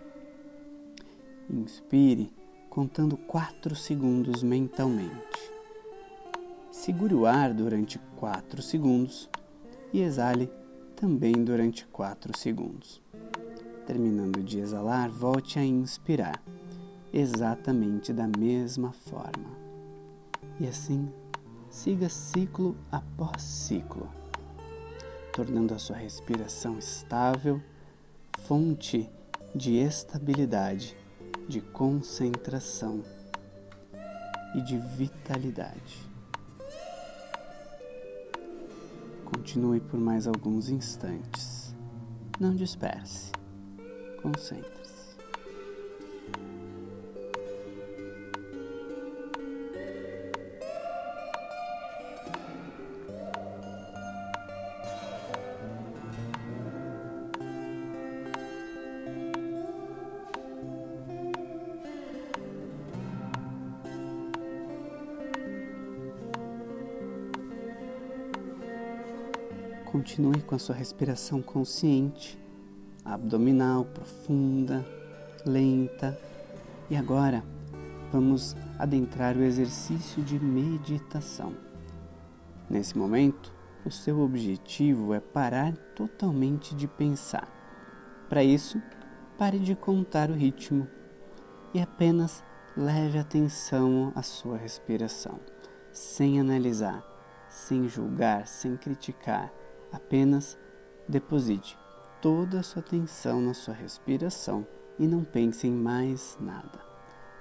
Inspire contando 4 segundos mentalmente. Segure o ar durante 4 segundos e exale também durante 4 segundos. Terminando de exalar, volte a inspirar, exatamente da mesma forma. E assim, siga ciclo após ciclo, tornando a sua respiração estável, fonte de estabilidade, de concentração e de vitalidade. Continue por mais alguns instantes. Não disperse. Concentre-se. Continue com a sua respiração consciente, abdominal profunda, lenta. E agora vamos adentrar o exercício de meditação. Nesse momento, o seu objetivo é parar totalmente de pensar. Para isso, pare de contar o ritmo e apenas leve atenção à sua respiração, sem analisar, sem julgar, sem criticar Apenas deposite toda a sua atenção na sua respiração e não pense em mais nada.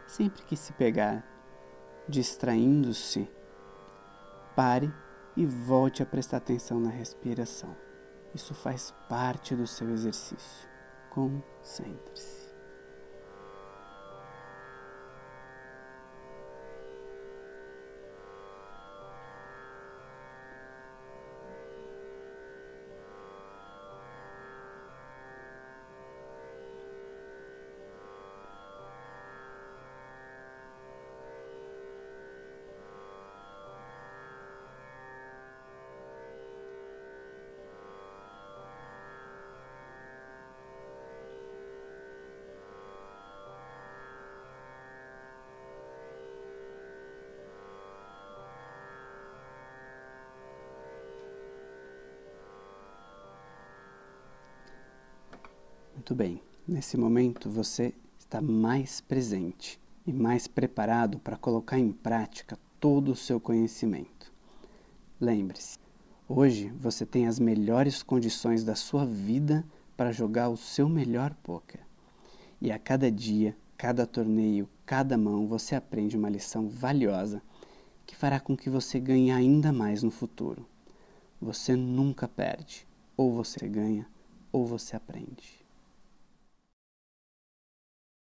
Sempre que se pegar distraindo-se, pare e volte a prestar atenção na respiração. Isso faz parte do seu exercício. Concentre-se. Muito bem, nesse momento você está mais presente e mais preparado para colocar em prática todo o seu conhecimento. Lembre-se, hoje você tem as melhores condições da sua vida para jogar o seu melhor poker. E a cada dia, cada torneio, cada mão, você aprende uma lição valiosa que fará com que você ganhe ainda mais no futuro. Você nunca perde, ou você ganha, ou você aprende.